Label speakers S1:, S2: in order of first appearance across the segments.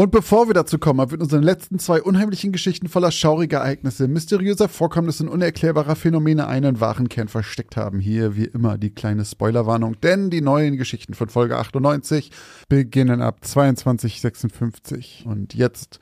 S1: Und bevor wir dazu kommen, wird unseren letzten zwei unheimlichen Geschichten voller schauriger Ereignisse, mysteriöser Vorkommnisse und unerklärbarer Phänomene einen wahren Kern versteckt haben. Hier wie immer die kleine Spoilerwarnung, denn die neuen Geschichten von Folge 98 beginnen ab 2256. Und jetzt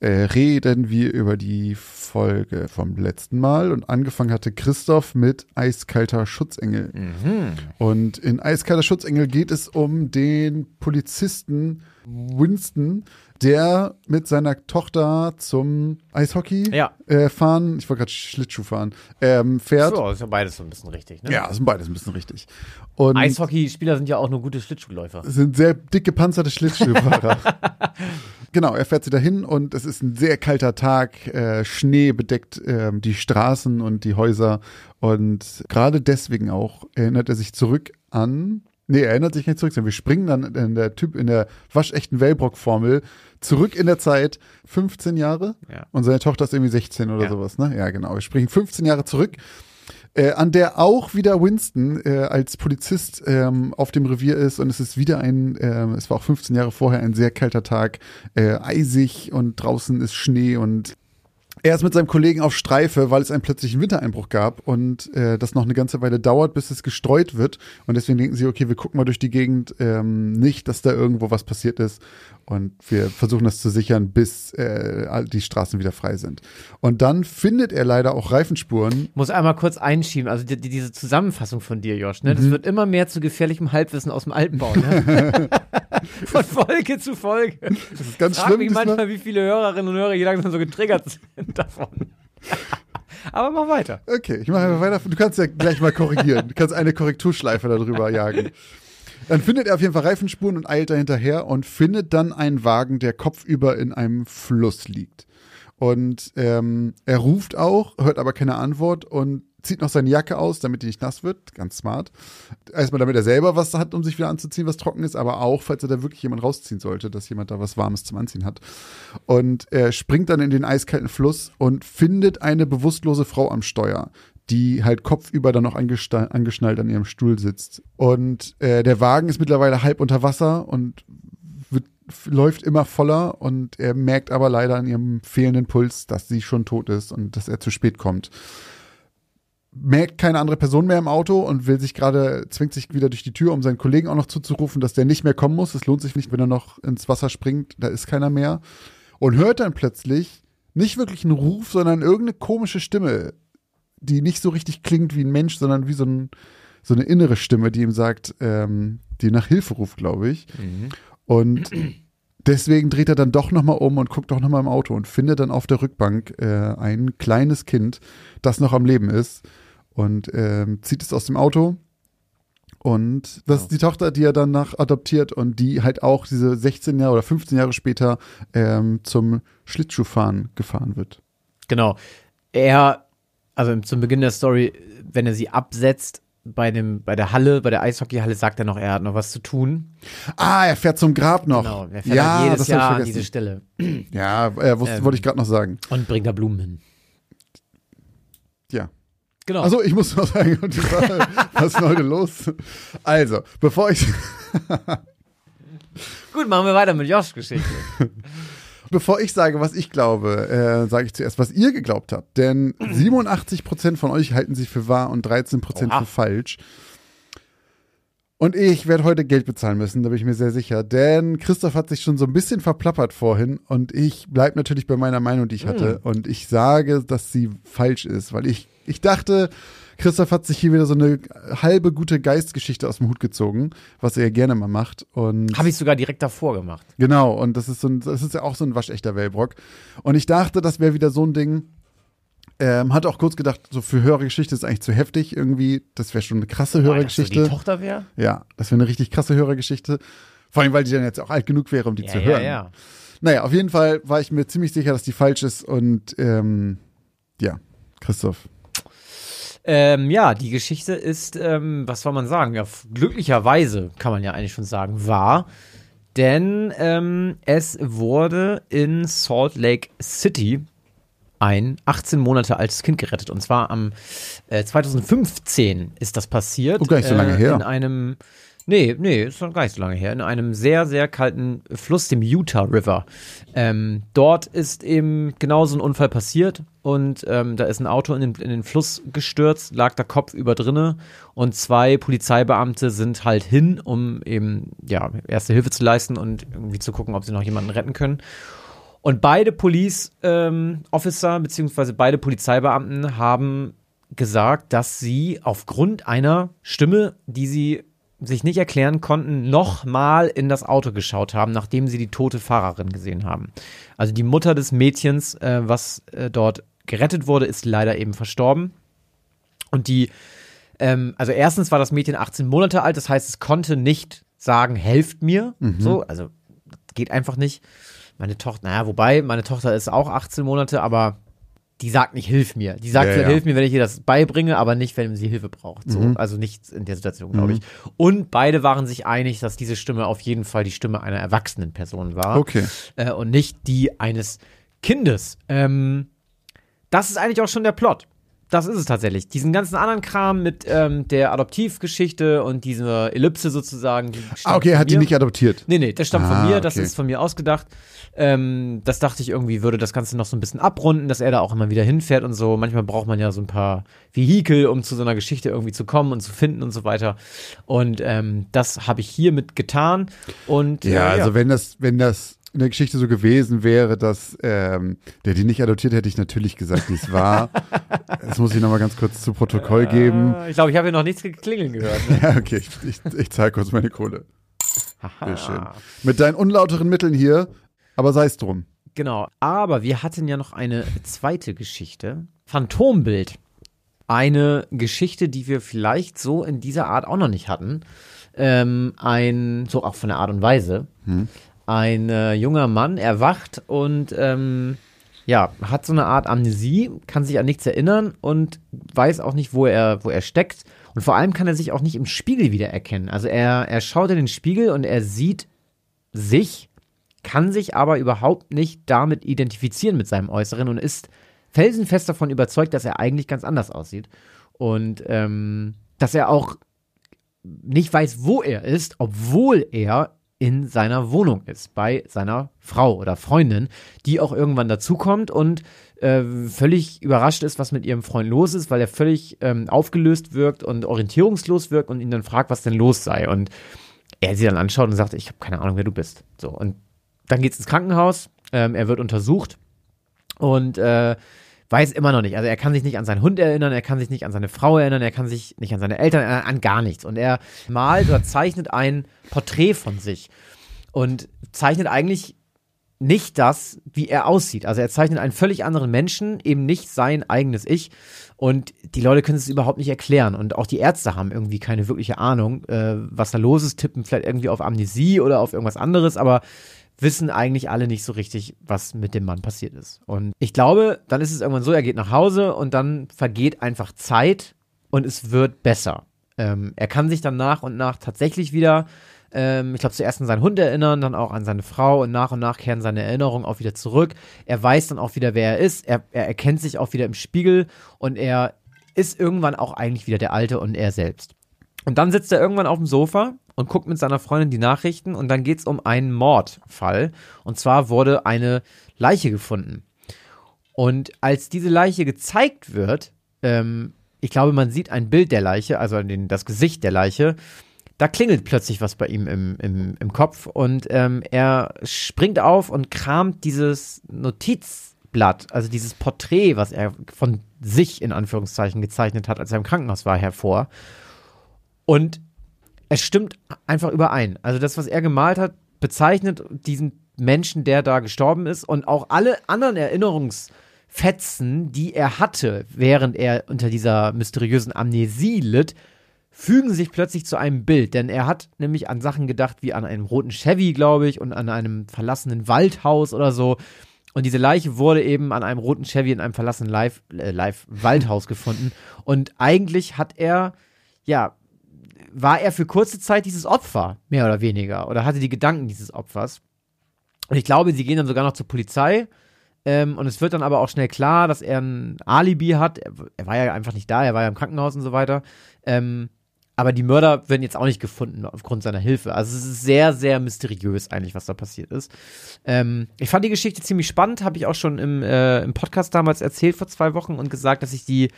S1: äh, reden wir über die Folge vom letzten Mal und angefangen hatte Christoph mit Eiskalter Schutzengel.
S2: Mhm.
S1: Und in Eiskalter Schutzengel geht es um den Polizisten Winston, der mit seiner Tochter zum Eishockey
S2: Ja.
S1: äh, fahren, ich wollte gerade Schlittschuh fahren, ähm, fährt.
S2: So, ist ja beides so ein bisschen richtig. Ne?
S1: Ja, das sind beides ein bisschen richtig. Und
S2: Eishockeyspieler sind ja auch nur gute Schlittschuhläufer.
S1: sind sehr dick gepanzerte Schlittschuhfahrer. genau, er fährt sie dahin und es ist ein sehr kalter Tag. Äh, Schnee bedeckt ähm, die Straßen und die Häuser. Und gerade deswegen auch erinnert er sich zurück an. Nee, er erinnert sich nicht zurück, sondern wir springen dann in der Typ in der waschechten Wellbrock-Formel zurück in der Zeit 15 Jahre
S2: Ja.
S1: und seine Tochter ist irgendwie 16 oder
S2: Ja.
S1: sowas, ne? Ja, genau. Wir springen 15 Jahre zurück äh, an der auch wieder Winston äh, als Polizist ähm, auf dem Revier ist und es ist wieder ein, ähm, es war auch 15 Jahre vorher ein sehr kalter Tag, äh, eisig und draußen ist Schnee und er ist mit seinem Kollegen auf Streife, weil es einen plötzlichen Wintereinbruch gab und äh, das noch eine ganze Weile dauert, bis es gestreut wird. Und deswegen denken sie, okay, wir gucken mal durch die Gegend, ähm, nicht, dass da irgendwo was passiert ist. Und wir versuchen das zu sichern, bis äh, die Straßen wieder frei sind. Und dann findet er leider auch Reifenspuren
S2: Muss einmal kurz einschieben, also die, die, diese Zusammenfassung von dir, Josh, ne? Das wird immer mehr zu gefährlichem Halbwissen aus dem Altbau, ne? von Folge zu Folge.
S1: Das ist ganz
S2: Frag
S1: schlimm.
S2: mich
S1: diesmal.
S2: manchmal, wie viele Hörerinnen und Hörer hier langsam so getriggert sind davon. Aber mach weiter.
S1: Okay, ich mache einfach weiter. Du kannst ja gleich mal korrigieren. Du kannst eine Korrekturschleife darüber jagen. Dann findet er auf jeden Fall Reifenspuren und eilt da hinterher und findet dann einen Wagen, der kopfüber in einem Fluss liegt. Und ähm, er ruft auch, hört aber keine Antwort und zieht noch seine Jacke aus, damit die nicht nass wird. Ganz smart. Erstmal, damit er selber was hat, um sich wieder anzuziehen, was trocken ist, aber auch, falls er da wirklich jemand rausziehen sollte, dass jemand da was Warmes zum Anziehen hat. Und er springt dann in den eiskalten Fluss und findet eine bewusstlose Frau am Steuer, die halt kopfüber dann noch angeschnallt an ihrem Stuhl sitzt. Und äh, der Wagen ist mittlerweile halb unter Wasser und wird, läuft immer voller und er merkt aber leider an ihrem fehlenden Puls, dass sie schon tot ist und dass er zu spät kommt. Merkt keine andere Person mehr im Auto und will sich gerade, zwingt sich wieder durch die Tür, um seinen Kollegen auch noch zuzurufen, dass der nicht mehr kommen muss. Es lohnt sich nicht, wenn er noch ins Wasser springt, da ist keiner mehr. Und hört dann plötzlich nicht wirklich einen Ruf, sondern irgendeine komische Stimme, die nicht so richtig klingt wie ein Mensch, sondern wie so, ein, so eine innere Stimme, die ihm sagt, ähm, die nach Hilfe ruft, glaube ich. Und deswegen dreht er dann doch nochmal um und guckt doch nochmal im Auto und findet dann auf der Rückbank äh, ein kleines Kind, das noch am Leben ist und ähm, zieht es aus dem Auto. Und das ist die Tochter, die er dann nach adoptiert und die halt auch diese 16 Jahre oder 15 Jahre später ähm, zum Schlittschuhfahren gefahren wird.
S2: Genau. Er, also zum Beginn der Story, wenn er sie absetzt, bei, dem, bei der Halle, bei der Eishockeyhalle, sagt er noch, er hat noch was zu tun.
S1: Ah, er fährt zum Grab noch.
S2: Genau, er fährt
S1: ja,
S2: halt jedes Jahr an diese. Stelle
S1: Ja, äh, wusste,
S2: Ähm.
S1: wollte ich gerade noch sagen.
S2: und bringt da Blumen hin.
S1: Ja.
S2: Genau.
S1: Also ich muss noch sagen, was ist heute los? Also, bevor ich,
S2: Gut, machen wir weiter mit Josh Geschichte.
S1: bevor ich sage, was ich glaube, äh, sage ich zuerst, was ihr geglaubt habt. Denn 87% von euch halten sich für wahr und 13%
S2: Oha.
S1: für falsch. Und ich werde heute Geld bezahlen müssen, da bin ich mir sehr sicher. Denn Christoph hat sich schon so ein bisschen verplappert vorhin und ich bleibe natürlich bei meiner Meinung, die ich hatte. Und ich sage, dass sie falsch ist, weil ich, ich dachte, Christoph hat sich hier wieder so eine halbe gute Geistgeschichte aus dem Hut gezogen, was er gerne mal macht. Und
S2: Habe ich sogar direkt davor gemacht.
S1: Genau, und das ist so ein, das ist ja auch so ein waschechter Wellbrock. Und ich dachte, das wäre wieder so ein Ding. Ähm, hatte auch kurz gedacht, so für höhere Geschichte ist eigentlich zu heftig irgendwie. Das wäre schon eine krasse
S2: du die
S1: Geschichte.
S2: Tochter wäre?
S1: Ja, das wäre eine richtig krasse höhere Geschichte. Vor allem, weil die dann jetzt auch alt genug wäre, um die
S2: Ja,
S1: zu
S2: ja,
S1: hören.
S2: ja.
S1: Naja, auf jeden Fall war ich mir ziemlich sicher, dass die falsch ist und ähm, ja, Christoph.
S2: Ähm, ja, die Geschichte ist, ähm, was soll man sagen? Ja, glücklicherweise kann man ja eigentlich schon sagen, wahr. Denn ähm, es wurde in Salt Lake City ein 18 Monate altes Kind gerettet. Und zwar am äh, 2015 ist das passiert.
S1: Oh, gar nicht so lange
S2: äh,
S1: her.
S2: In einem, nee, nee, ist noch gar nicht so lange her. In einem sehr, sehr kalten Fluss, dem Utah River. Ähm, dort ist eben genau so ein Unfall passiert. Und ähm, da ist ein Auto in den, in den Fluss gestürzt, lag da Kopf über drinne. Und zwei Polizeibeamte sind halt hin, um eben, ja, erste Hilfe zu leisten und irgendwie zu gucken, ob sie noch jemanden retten können. Und beide Police ähm, Officer beziehungsweise beide Polizeibeamten haben gesagt, dass sie aufgrund einer Stimme, die sie sich nicht erklären konnten, nochmal in das Auto geschaut haben, nachdem sie die tote Fahrerin gesehen haben. Also die Mutter des Mädchens, äh, was äh, dort gerettet wurde, ist leider eben verstorben. Und die, ähm, also erstens war das Mädchen 18 Monate alt, das heißt, es konnte nicht sagen, helft mir. So, also geht einfach nicht. Meine Tochter, naja, wobei, meine Tochter ist auch 18 Monate, aber die sagt nicht, hilf mir. Die sagt,
S1: Ja, ja.
S2: hilf mir, wenn ich ihr das beibringe, aber nicht, wenn sie Hilfe braucht. So, also nicht in der Situation, glaube
S1: Mhm.
S2: ich. Und beide waren sich einig, dass diese Stimme auf jeden Fall die Stimme einer erwachsenen Person war
S1: Okay.
S2: äh, und nicht die eines Kindes. Ähm, das ist eigentlich auch schon der Plot. Das ist es tatsächlich. Diesen ganzen anderen Kram mit ähm, der Adoptivgeschichte und dieser Ellipse sozusagen. die
S1: Ah, okay, er hat die nicht adoptiert.
S2: Nee, nee, das stammt
S1: Ah,
S2: von mir, das
S1: okay.
S2: ist von mir ausgedacht. Ähm, das dachte ich irgendwie, würde das Ganze noch so ein bisschen abrunden, dass er da auch immer wieder hinfährt und so. Manchmal braucht man ja so ein paar Vehikel, um zu so einer Geschichte irgendwie zu kommen und zu finden und so weiter. Und ähm, das habe ich hiermit getan. Und äh,
S1: Ja, also wenn das, wenn das in der Geschichte so gewesen wäre, dass ähm, der die nicht adoptiert, hätte ich natürlich gesagt, wie es war. das muss ich nochmal ganz kurz zu Protokoll geben.
S2: Äh, ich glaube, ich habe hier noch nichts geklingeln gehört. Ne?
S1: Ja, okay, ich, ich, ich zahle kurz meine Kohle. Sehr schön. Mit deinen unlauteren Mitteln hier, aber sei es drum.
S2: Genau, aber wir hatten ja noch eine zweite Geschichte. Phantombild. Eine Geschichte, die wir vielleicht so in dieser Art auch noch nicht hatten. Ähm, ein, so auch von der Art und Weise. Ein äh, junger Mann erwacht und ähm, ja, hat so eine Art Amnesie, kann sich an nichts erinnern und weiß auch nicht, wo er, wo er steckt. Und vor allem kann er sich auch nicht im Spiegel wiedererkennen. Also er, er schaut in den Spiegel und er sieht sich, kann sich aber überhaupt nicht damit identifizieren mit seinem Äußeren und ist felsenfest davon überzeugt, dass er eigentlich ganz anders aussieht. Und ähm, dass er auch nicht weiß, wo er ist, obwohl er in seiner Wohnung ist, bei seiner Frau oder Freundin, die auch irgendwann dazukommt und äh, völlig überrascht ist, was mit ihrem Freund los ist, weil er völlig ähm, aufgelöst wirkt und orientierungslos wirkt und ihn dann fragt, was denn los sei. Und er sie dann anschaut und sagt, ich habe keine Ahnung, wer du bist. So, und dann geht's ins Krankenhaus, ähm, er wird untersucht und äh, weiß immer noch nicht. Also er kann sich nicht an seinen Hund erinnern, er kann sich nicht an seine Frau erinnern, er kann sich nicht an seine Eltern erinnern, an gar nichts. Und er malt oder zeichnet ein Porträt von sich und zeichnet eigentlich nicht das, wie er aussieht. Also er zeichnet einen völlig anderen Menschen, eben nicht sein eigenes Ich. Und die Leute können es überhaupt nicht erklären. Und auch die Ärzte haben irgendwie keine wirkliche Ahnung, äh, was da los ist, tippen vielleicht irgendwie auf Amnesie oder auf irgendwas anderes, aber wissen eigentlich alle nicht so richtig, was mit dem Mann passiert ist. Und ich glaube, dann ist es irgendwann so, er geht nach Hause und dann vergeht einfach Zeit und es wird besser. Ähm, er kann sich dann nach und nach tatsächlich wieder, ähm, ich glaube, zuerst an seinen Hund erinnern, dann auch an seine Frau und nach und nach kehren seine Erinnerungen auch wieder zurück. Er weiß dann auch wieder, wer er ist. Er, er erkennt sich auch wieder im Spiegel und er ist irgendwann auch eigentlich wieder der Alte und er selbst. Und dann sitzt er irgendwann auf dem Sofa und guckt mit seiner Freundin die Nachrichten und dann geht es um einen Mordfall. Und zwar wurde eine Leiche gefunden. Und als diese Leiche gezeigt wird, ähm, ich glaube, man sieht ein Bild der Leiche, also den, das Gesicht der Leiche, da klingelt plötzlich was bei ihm im, im, im Kopf und ähm, er springt auf und kramt dieses Notizblatt, also dieses Porträt, was er von sich in Anführungszeichen gezeichnet hat, als er im Krankenhaus war, hervor. Und es stimmt einfach überein. Also das, was er gemalt hat, bezeichnet diesen Menschen, der da gestorben ist und auch alle anderen Erinnerungsfetzen, die er hatte, während er unter dieser mysteriösen Amnesie litt, fügen sich plötzlich zu einem Bild, denn er hat nämlich an Sachen gedacht wie an einem roten Chevy, glaube ich, und an einem verlassenen Waldhaus oder so. Und diese Leiche wurde eben an einem roten Chevy in einem verlassenen Live, äh, Live Waldhaus gefunden. Und eigentlich hat er, ja, war er für kurze Zeit dieses Opfer, mehr oder weniger, oder hatte die Gedanken dieses Opfers. Und ich glaube, sie gehen dann sogar noch zur Polizei. Ähm, und es wird dann aber auch schnell klar, dass er ein Alibi hat. Er, er, war ja einfach nicht da, er war ja im Krankenhaus und so weiter. Ähm, aber die Mörder werden jetzt auch nicht gefunden aufgrund seiner Hilfe. Also es ist sehr, sehr mysteriös eigentlich, was da passiert ist. Ähm, ich fand die Geschichte ziemlich spannend, habe ich auch schon im, äh, im Podcast damals erzählt vor zwei Wochen und gesagt, dass ich die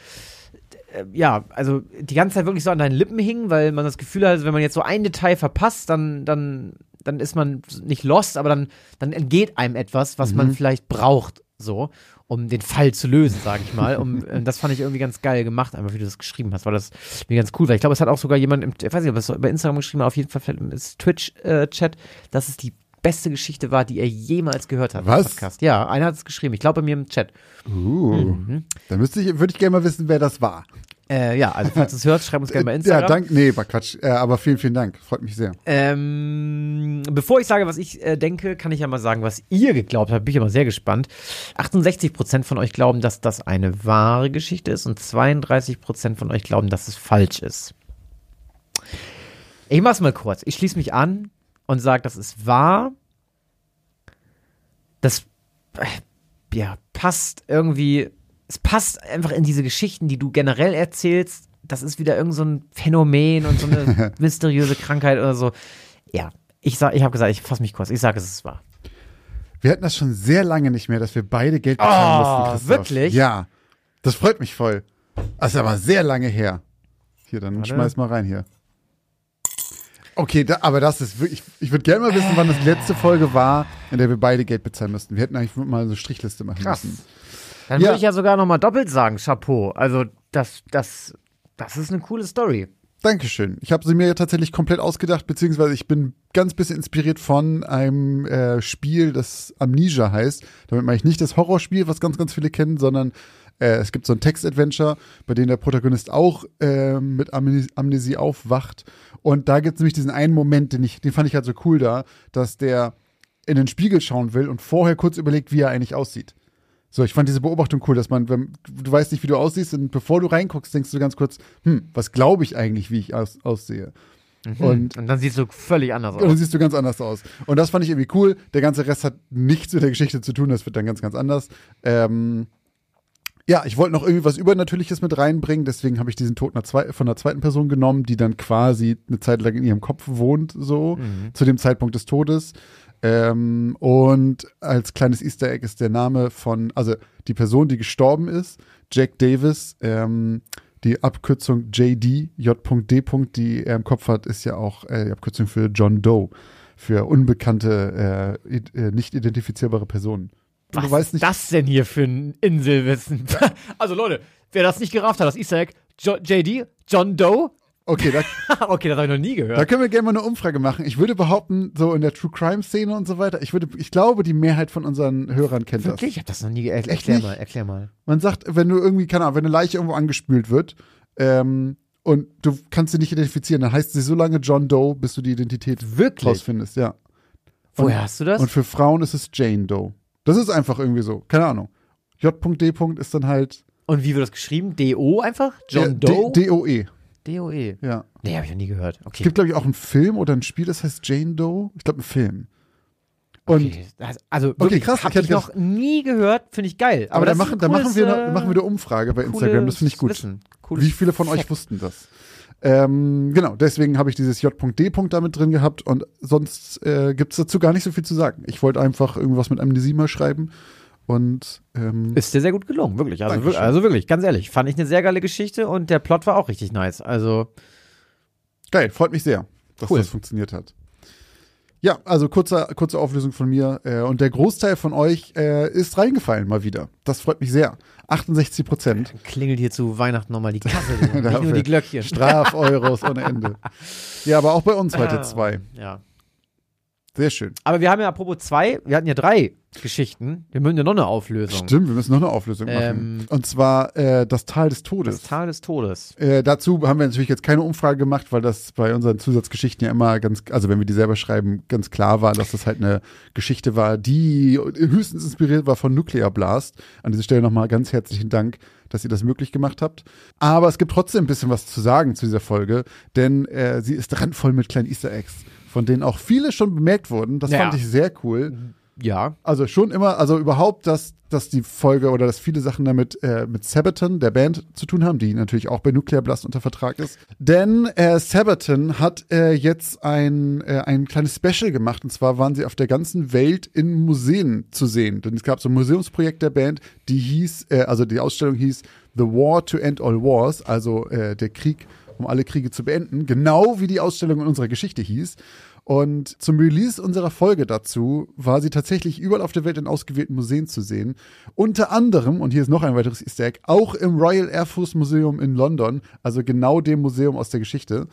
S2: ja, also die ganze Zeit wirklich so an deinen Lippen hing, weil man das Gefühl hat, wenn man jetzt so ein Detail verpasst, dann, dann, dann ist man nicht lost, aber dann, dann entgeht einem etwas, was mhm. man vielleicht braucht, so um den Fall zu lösen, sage ich mal. Um, äh, das fand ich irgendwie ganz geil gemacht, einfach wie du das geschrieben hast, war das mir ganz cool, weil ich glaube, es hat auch sogar jemand, im, ich weiß nicht, ob es über Instagram geschrieben hat, auf jeden Fall im Twitch-Chat, dass es die beste Geschichte war, die er jemals gehört hat.
S1: Was? Podcast.
S2: Ja, einer hat es geschrieben. Ich glaube bei mir im Chat.
S1: Uh, mhm. Dann müsste ich, würde ich gerne mal wissen, wer das war.
S2: Äh, ja, also falls du es hörst, schreib uns gerne bei Instagram.
S1: Ja, danke. Nee, war Quatsch. Äh, aber vielen, vielen Dank. Freut mich sehr.
S2: Ähm, bevor ich sage, was ich äh, denke, kann ich ja mal sagen, was ihr geglaubt habt. Bin ich aber sehr gespannt. 68% von euch glauben, dass das eine wahre Geschichte ist und 32% von euch glauben, dass es falsch ist. Ich mach's mal kurz. Ich schließe mich an und sage, das ist wahr. Das äh, ja, passt irgendwie es passt einfach in diese Geschichten, die du generell erzählst. Das ist wieder irgend so ein Phänomen und so eine mysteriöse Krankheit oder so. Ja, ich, sag, ich habe gesagt, ich fasse mich kurz. Ich sage, es ist wahr.
S1: Wir hatten das schon sehr lange nicht mehr, dass wir beide Geld bezahlen oh, mussten. Christoph.
S2: Wirklich?
S1: Ja. Das freut mich voll. Das ist aber sehr lange her. Hier, dann Warte. schmeiß mal rein hier. Okay, da, aber das ist wirklich. Ich würde gerne mal wissen, wann das letzte Folge war, in der wir beide Geld bezahlen mussten. Wir hätten eigentlich mal so eine Strichliste machen Krass. müssen.
S2: Dann ja. würde ich ja sogar noch mal doppelt sagen, Chapeau. Also das, das, das ist eine coole Story.
S1: Dankeschön. Ich habe sie mir tatsächlich komplett ausgedacht, beziehungsweise ich bin ganz bisschen inspiriert von einem äh, Spiel, das Amnesia heißt. Damit meine ich nicht das Horrorspiel, was ganz, ganz viele kennen, sondern äh, es gibt so ein Text-Adventure, bei dem der Protagonist auch äh, mit Amnesie, Amnesie aufwacht. Und da gibt es nämlich diesen einen Moment, den, ich, den fand ich halt so cool da, dass der in den Spiegel schauen will und vorher kurz überlegt, wie er eigentlich aussieht. So, ich fand diese Beobachtung cool, dass man, wenn du weißt nicht, wie du aussiehst, und bevor du reinguckst, denkst du ganz kurz, hm, was glaube ich eigentlich, wie ich aus, aussehe?
S2: Mhm. Und, und, dann siehst du völlig anders aus.
S1: Und dann siehst du ganz anders aus. Und das fand ich irgendwie cool. Der ganze Rest hat nichts mit der Geschichte zu tun, das wird dann ganz, ganz anders. Ähm, ja, ich wollte noch irgendwie was Übernatürliches mit reinbringen, deswegen habe ich diesen Tod von einer zweiten Person genommen, die dann quasi eine Zeit lang in ihrem Kopf wohnt, so, mhm. zu dem Zeitpunkt des Todes. Ähm, und als kleines Easter Egg ist der Name von, also die Person, die gestorben ist, Jack Davis, ähm, die Abkürzung JD, J.D. die er im Kopf hat, ist ja auch äh, die Abkürzung für John Doe, für unbekannte, äh, äh, nicht identifizierbare Personen.
S2: Was ist das denn hier für ein Inselwissen? also Leute, wer das nicht gerafft hat, das Easter Egg, jo JD, John Doe,
S1: Okay, da,
S2: okay, das habe ich noch nie gehört.
S1: Da können wir gerne mal eine Umfrage machen. Ich würde behaupten, so in der True Crime Szene und so weiter, ich würde, ich glaube, die Mehrheit von unseren Hörern kennt
S2: Wirklich? das. Ich habe das noch nie gehört. Erklär mal, erklär mal.
S1: Man sagt, wenn du irgendwie, keine Ahnung, wenn eine Leiche irgendwo angespült wird, ähm, und du kannst sie nicht identifizieren, dann heißt sie so lange John Doe, bis du die Identität
S2: Wirklich?
S1: rausfindest, ja.
S2: Und, Woher hast du das?
S1: Und für Frauen ist es Jane Doe. Das ist einfach irgendwie so, keine Ahnung. J.D. ist dann halt.
S2: Und wie wird das geschrieben? D-O einfach? John Doe?
S1: D-O-E.
S2: DOE.
S1: Ja.
S2: Nee, habe ich noch nie gehört. Okay.
S1: Es gibt, glaube ich, auch einen Film oder ein Spiel, das heißt Jane Doe. Ich glaube, ein Film. Und
S2: okay. Also wirklich, okay, krass, habe ich, ich noch nie gehört, finde ich geil.
S1: Aber, aber da, machen, da machen wir eine, machen wir eine Umfrage bei Instagram, das finde ich gut. Wie viele von Fact. euch wussten das? Ähm, genau, deswegen habe ich dieses J.D. damit drin gehabt und sonst äh, gibt es dazu gar nicht so viel zu sagen. Ich wollte einfach irgendwas mit Amnesie mal schreiben und ähm,
S2: ist dir sehr gut gelungen, wirklich. Also, wirklich. also wirklich, ganz ehrlich, fand ich eine sehr geile Geschichte und der Plot war auch richtig nice. Also
S1: geil, freut mich sehr, dass cool. das funktioniert hat. Ja, also kurze, kurze Auflösung von mir. Äh, und der Großteil von euch äh, ist reingefallen mal wieder. Das freut mich sehr. 68 Prozent.
S2: Klingelt hier zu Weihnachten nochmal die Kasse, nicht nur die Glöckchen.
S1: Straf-Euros ohne Ende. Ja, aber auch bei uns heute zwei.
S2: Ja.
S1: Sehr schön.
S2: Aber wir haben ja apropos zwei, wir hatten ja drei Geschichten. Wir müssen ja noch eine Auflösung.
S1: Stimmt, wir müssen noch eine Auflösung machen.
S2: Ähm,
S1: Und zwar äh, das Tal des Todes.
S2: Das Tal des Todes.
S1: Äh, dazu haben wir natürlich jetzt keine Umfrage gemacht, weil das bei unseren Zusatzgeschichten ja immer ganz, also wenn wir die selber schreiben, ganz klar war, dass das halt eine Geschichte war, die höchstens inspiriert war von Nuclear Blast. An dieser Stelle nochmal ganz herzlichen Dank, dass ihr das möglich gemacht habt. Aber es gibt trotzdem ein bisschen was zu sagen zu dieser Folge, denn äh, sie ist randvoll mit kleinen Easter Eggs, von denen auch viele schon bemerkt wurden. Das
S2: Ja.
S1: fand ich sehr cool.
S2: Ja.
S1: Also schon immer, also überhaupt, dass, dass die Folge oder dass viele Sachen damit äh, mit Sabaton, der Band, zu tun haben, die natürlich auch bei Nuclear Blast unter Vertrag ist. Denn äh, Sabaton hat äh, jetzt ein, äh, ein kleines Special gemacht und zwar waren sie auf der ganzen Welt in Museen zu sehen. Denn es gab so ein Museumsprojekt der Band, die hieß, äh, also die Ausstellung hieß The War to End All Wars, also äh, der Krieg, um alle Kriege zu beenden, genau wie die Ausstellung in unserer Geschichte hieß. Und zum Release unserer Folge dazu war sie tatsächlich überall auf der Welt in ausgewählten Museen zu sehen. Unter anderem, und hier ist noch ein weiteres Easter Egg, auch im Royal Air Force Museum in London, also genau dem Museum aus der Geschichte.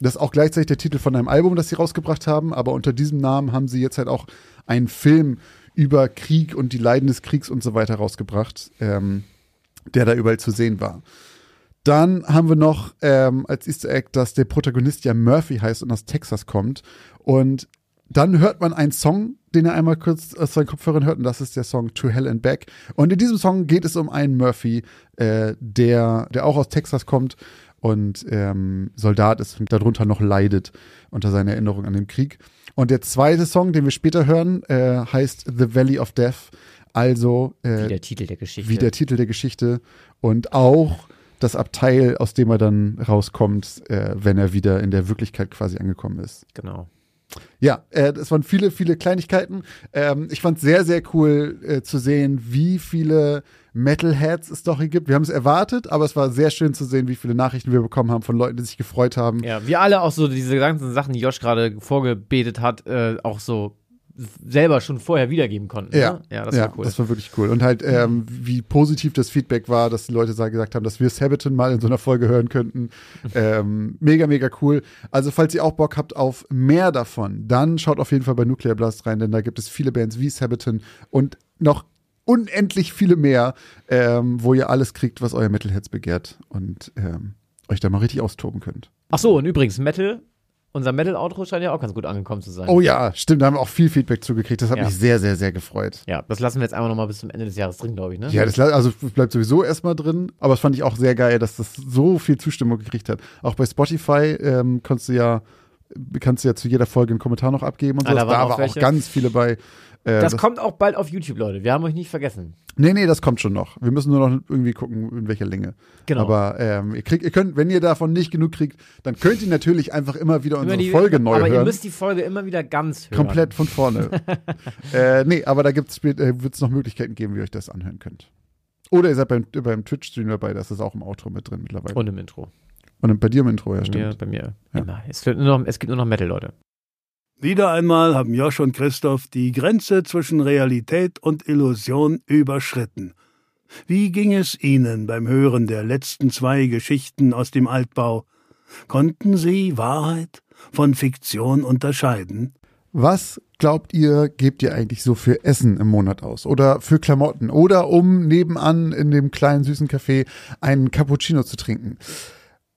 S1: Das ist auch gleichzeitig der Titel von einem Album, das sie rausgebracht haben, aber unter diesem Namen haben sie jetzt halt auch einen Film über Krieg und die Leiden des Kriegs und so weiter rausgebracht, ähm, der da überall zu sehen war. Dann haben wir noch ähm, als Easter Egg, dass der Protagonist ja Murphy heißt und aus Texas kommt. Und dann hört man einen Song, den er einmal kurz aus seinen Kopfhörern hört, und das ist der Song To Hell and Back. Und in diesem Song geht es um einen Murphy, äh, der, der auch aus Texas kommt und ähm, Soldat ist und darunter noch leidet unter seiner Erinnerung an den Krieg. Und der zweite Song, den wir später hören, äh, heißt The Valley of Death. Also äh,
S2: Wie der Titel der Geschichte.
S1: wie der Titel der Geschichte und auch das Abteil, aus dem er dann rauskommt, äh, wenn er wieder in der Wirklichkeit quasi angekommen ist.
S2: Genau.
S1: Ja, äh, das waren viele, viele Kleinigkeiten. Ähm, ich fand sehr, sehr cool äh, zu sehen, wie viele Metalheads es doch hier gibt. Wir haben es erwartet, aber es war sehr schön zu sehen, wie viele Nachrichten wir bekommen haben von Leuten, die sich gefreut haben.
S2: Ja, wir alle auch so diese ganzen Sachen, die Josh gerade vorgebetet hat, äh, auch so selber schon vorher wiedergeben konnten.
S1: Ja,
S2: ne? ja das war cool.
S1: das war wirklich cool. Und halt, ähm, wie positiv das Feedback war, dass die Leute sa- gesagt haben, dass wir Sabaton mal in so einer Folge hören könnten. ähm, mega, mega cool. Also, falls ihr auch Bock habt auf mehr davon, dann schaut auf jeden Fall bei Nuclear Blast rein, denn da gibt es viele Bands wie Sabaton und noch unendlich viele mehr, ähm, wo ihr alles kriegt, was euer Metalheads begehrt und ähm, euch da mal richtig austoben könnt.
S2: Ach so, und übrigens, Metal, unser Metal-Outro scheint ja auch ganz gut angekommen zu sein.
S1: Oh ja, stimmt, da haben wir auch viel Feedback zugekriegt. Das hat
S2: Ja.
S1: mich sehr, sehr, sehr gefreut.
S2: Ja, das lassen wir jetzt einfach nochmal bis zum Ende des Jahres drin, glaube ich, ne?
S1: Ja, das also bleibt sowieso erstmal drin, aber das fand ich auch sehr geil, dass das so viel Zustimmung gekriegt hat. Auch bei Spotify ähm, kannst du ja kannst du ja zu jeder Folge einen Kommentar noch abgeben und
S2: Ah,
S1: so.
S2: da
S1: da
S2: waren auch
S1: auch ganz viele bei. Äh,
S2: das kommt auch bald auf YouTube, Leute. Wir haben euch nicht vergessen.
S1: nee, nee, das kommt schon noch. Wir müssen nur noch irgendwie gucken, in welcher Länge.
S2: Genau.
S1: Aber ähm, ihr kriegt, ihr könnt, wenn ihr davon nicht genug kriegt, dann könnt ihr natürlich einfach immer wieder unsere
S2: Immer die-
S1: Folge neu
S2: aber ihr
S1: hören.
S2: müsst die Folge immer wieder ganz hören.
S1: Komplett von vorne. äh, nee, aber da gibt's, äh, wird es noch Möglichkeiten geben, wie ihr euch das anhören könnt. Oder ihr seid beim, beim Twitch-Stream dabei, das ist auch im Outro mit drin mittlerweile.
S2: Und im Intro.
S1: Und bei dir im Intro, ja,
S2: Bei mir,
S1: stimmt.
S2: bei mir
S1: Ja.
S2: immer. Es, wird nur noch, es gibt nur noch Metal, Leute.
S3: Wieder einmal haben Josh und Christoph die Grenze zwischen Realität und Illusion überschritten. Wie ging es Ihnen beim Hören der letzten zwei Geschichten aus dem Altbau? Konnten Sie Wahrheit von Fiktion unterscheiden?
S1: Was glaubt ihr, gebt ihr eigentlich so für Essen im Monat aus? Oder für Klamotten? Oder um nebenan in dem kleinen süßen Café einen Cappuccino zu trinken?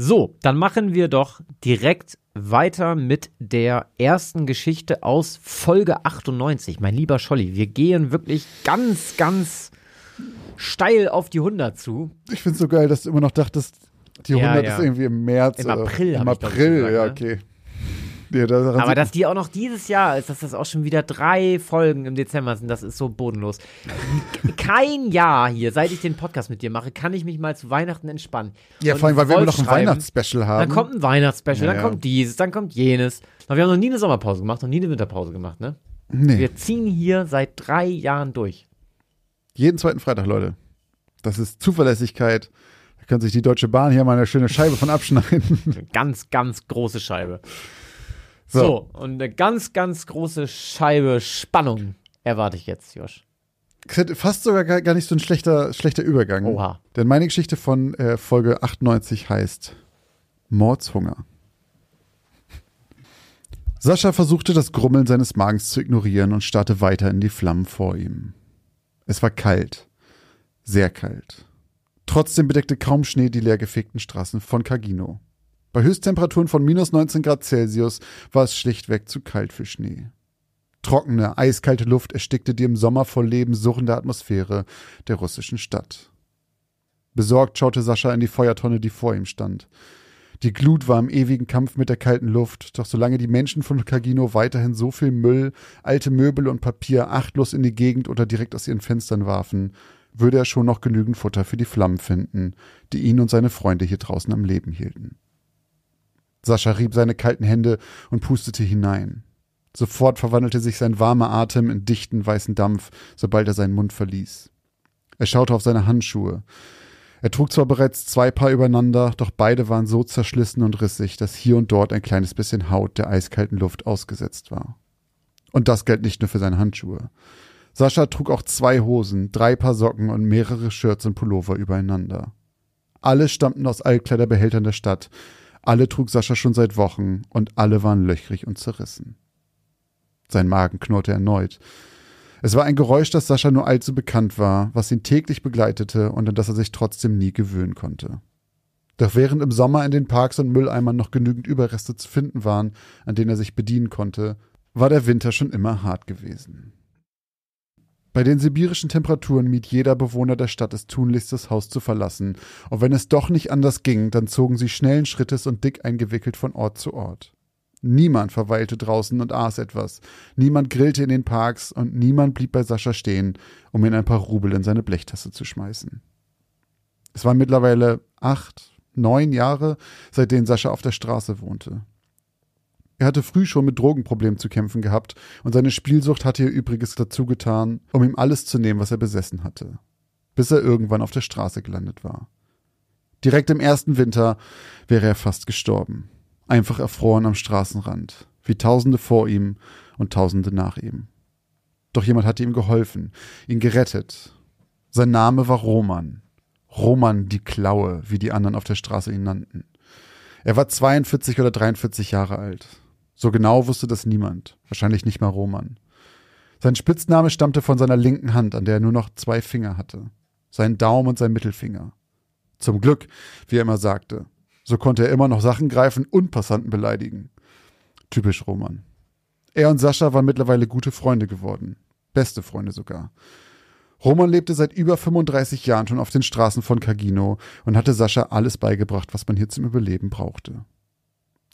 S2: So, dann machen wir doch direkt weiter mit der ersten Geschichte aus Folge 98. Mein lieber Scholli, wir gehen wirklich ganz, ganz steil auf die 100 zu.
S1: Ich finde es so geil, dass du immer noch dachtest, die
S2: Ja,
S1: 100
S2: ja.
S1: ist irgendwie im März.
S2: Im April,
S1: Im
S2: glaub ich,
S1: April,
S2: gesagt,
S1: ja,
S2: ne?
S1: okay. Nee,
S2: Aber dass die auch noch dieses Jahr ist, dass das auch schon wieder drei Folgen im Dezember sind, das ist so bodenlos. Kein Jahr hier, seit ich den Podcast mit dir mache, kann ich mich mal zu Weihnachten entspannen.
S1: ja,
S2: Und
S1: vor allem, weil wir immer noch ein Weihnachtsspecial haben.
S2: Dann kommt ein Weihnachtsspecial,
S1: Ja,
S2: dann kommt dieses, dann kommt jenes. Aber wir haben noch nie eine Sommerpause gemacht, noch nie eine Winterpause gemacht, ne?
S1: nee,
S2: Wir ziehen hier seit drei Jahren durch.
S1: jeden zweiten Freitag, Leute. Das ist Zuverlässigkeit. Da kann sich die Deutsche Bahn hier mal eine schöne Scheibe von abschneiden.
S2: Eine ganz, ganz große Scheibe.
S1: So.
S2: So. und eine ganz, ganz große Scheibe Spannung erwarte ich jetzt, Josh.
S1: Fast sogar gar, nicht so ein schlechter, schlechter Übergang.
S2: Oha.
S1: Denn meine Geschichte von äh, Folge 98 heißt Mordshunger. Sascha versuchte das Grummeln seines Magens zu ignorieren und starrte weiter in die Flammen vor ihm. Es war kalt. Sehr kalt. Trotzdem bedeckte kaum Schnee die leergefegten Straßen von Cagino. Bei Höchsttemperaturen von minus 19 Grad Celsius war es schlichtweg zu kalt für Schnee. Trockene, eiskalte Luft erstickte die im Sommer voll Leben suchende Atmosphäre der russischen Stadt. Besorgt schaute Sascha in die Feuertonne, die vor ihm stand. Die Glut war im ewigen Kampf mit der kalten Luft, doch solange die Menschen von Cagino weiterhin so viel Müll, alte Möbel und Papier achtlos in die Gegend oder direkt aus ihren Fenstern warfen, würde er schon noch genügend Futter für die Flammen finden, die ihn und seine Freunde hier draußen am Leben hielten. Sascha rieb seine kalten Hände und pustete hinein. Sofort verwandelte sich sein warmer Atem in dichten weißen Dampf, sobald er seinen Mund verließ. Er schaute auf seine Handschuhe. Er trug zwar bereits zwei Paar übereinander, doch beide waren so zerschlissen und rissig, dass hier und dort ein kleines bisschen Haut der eiskalten Luft ausgesetzt war. Und das galt nicht nur für seine Handschuhe. Sascha trug auch zwei Hosen, drei Paar Socken und mehrere Shirts und Pullover übereinander. Alle stammten aus Altkleiderbehältern der Stadt, alle trug Sascha schon seit Wochen und alle waren löchrig und zerrissen. Sein Magen knurrte erneut. Es war ein Geräusch, das Sascha nur allzu bekannt war, was ihn täglich begleitete und an das er sich trotzdem nie gewöhnen konnte. Doch während im Sommer in den Parks und Mülleimern noch genügend Überreste zu finden waren, an denen er sich bedienen konnte, war der Winter schon immer hart gewesen. Bei den sibirischen Temperaturen mied jeder Bewohner der Stadt es tunlichst, das Haus zu verlassen, und wenn es doch nicht anders ging, dann zogen sie schnellen Schrittes und dick eingewickelt von Ort zu Ort. Niemand verweilte draußen und aß etwas, niemand grillte in den Parks und niemand blieb bei Sascha stehen, um ihm ein paar Rubel in seine Blechtasse zu schmeißen. Es waren mittlerweile acht, neun Jahre, seitdem Sascha auf der Straße wohnte. Er hatte früh schon mit Drogenproblemen zu kämpfen gehabt und seine Spielsucht hatte ihr Übriges dazu getan, um ihm alles zu nehmen, was er besessen hatte. Bis er irgendwann auf der Straße gelandet war. Direkt im ersten Winter wäre er fast gestorben. Einfach erfroren am Straßenrand, wie Tausende vor ihm und Tausende nach ihm. Doch jemand hatte ihm geholfen, ihn gerettet. Sein Name war Roman. Roman die Klaue, wie die anderen auf der Straße ihn nannten. Er war 42 oder 43 Jahre alt. So genau wusste das niemand, wahrscheinlich nicht mal Roman. Sein Spitzname stammte von seiner linken Hand, an der er nur noch zwei Finger hatte. Sein Daumen und sein Mittelfinger. Zum Glück, wie er immer sagte. So konnte er immer noch Sachen greifen und Passanten beleidigen. Typisch Roman. Er und Sascha waren mittlerweile gute Freunde geworden. Beste Freunde sogar. Roman lebte seit über 35 Jahren schon auf den Straßen von Cagino und hatte Sascha alles beigebracht, was man hier zum Überleben brauchte.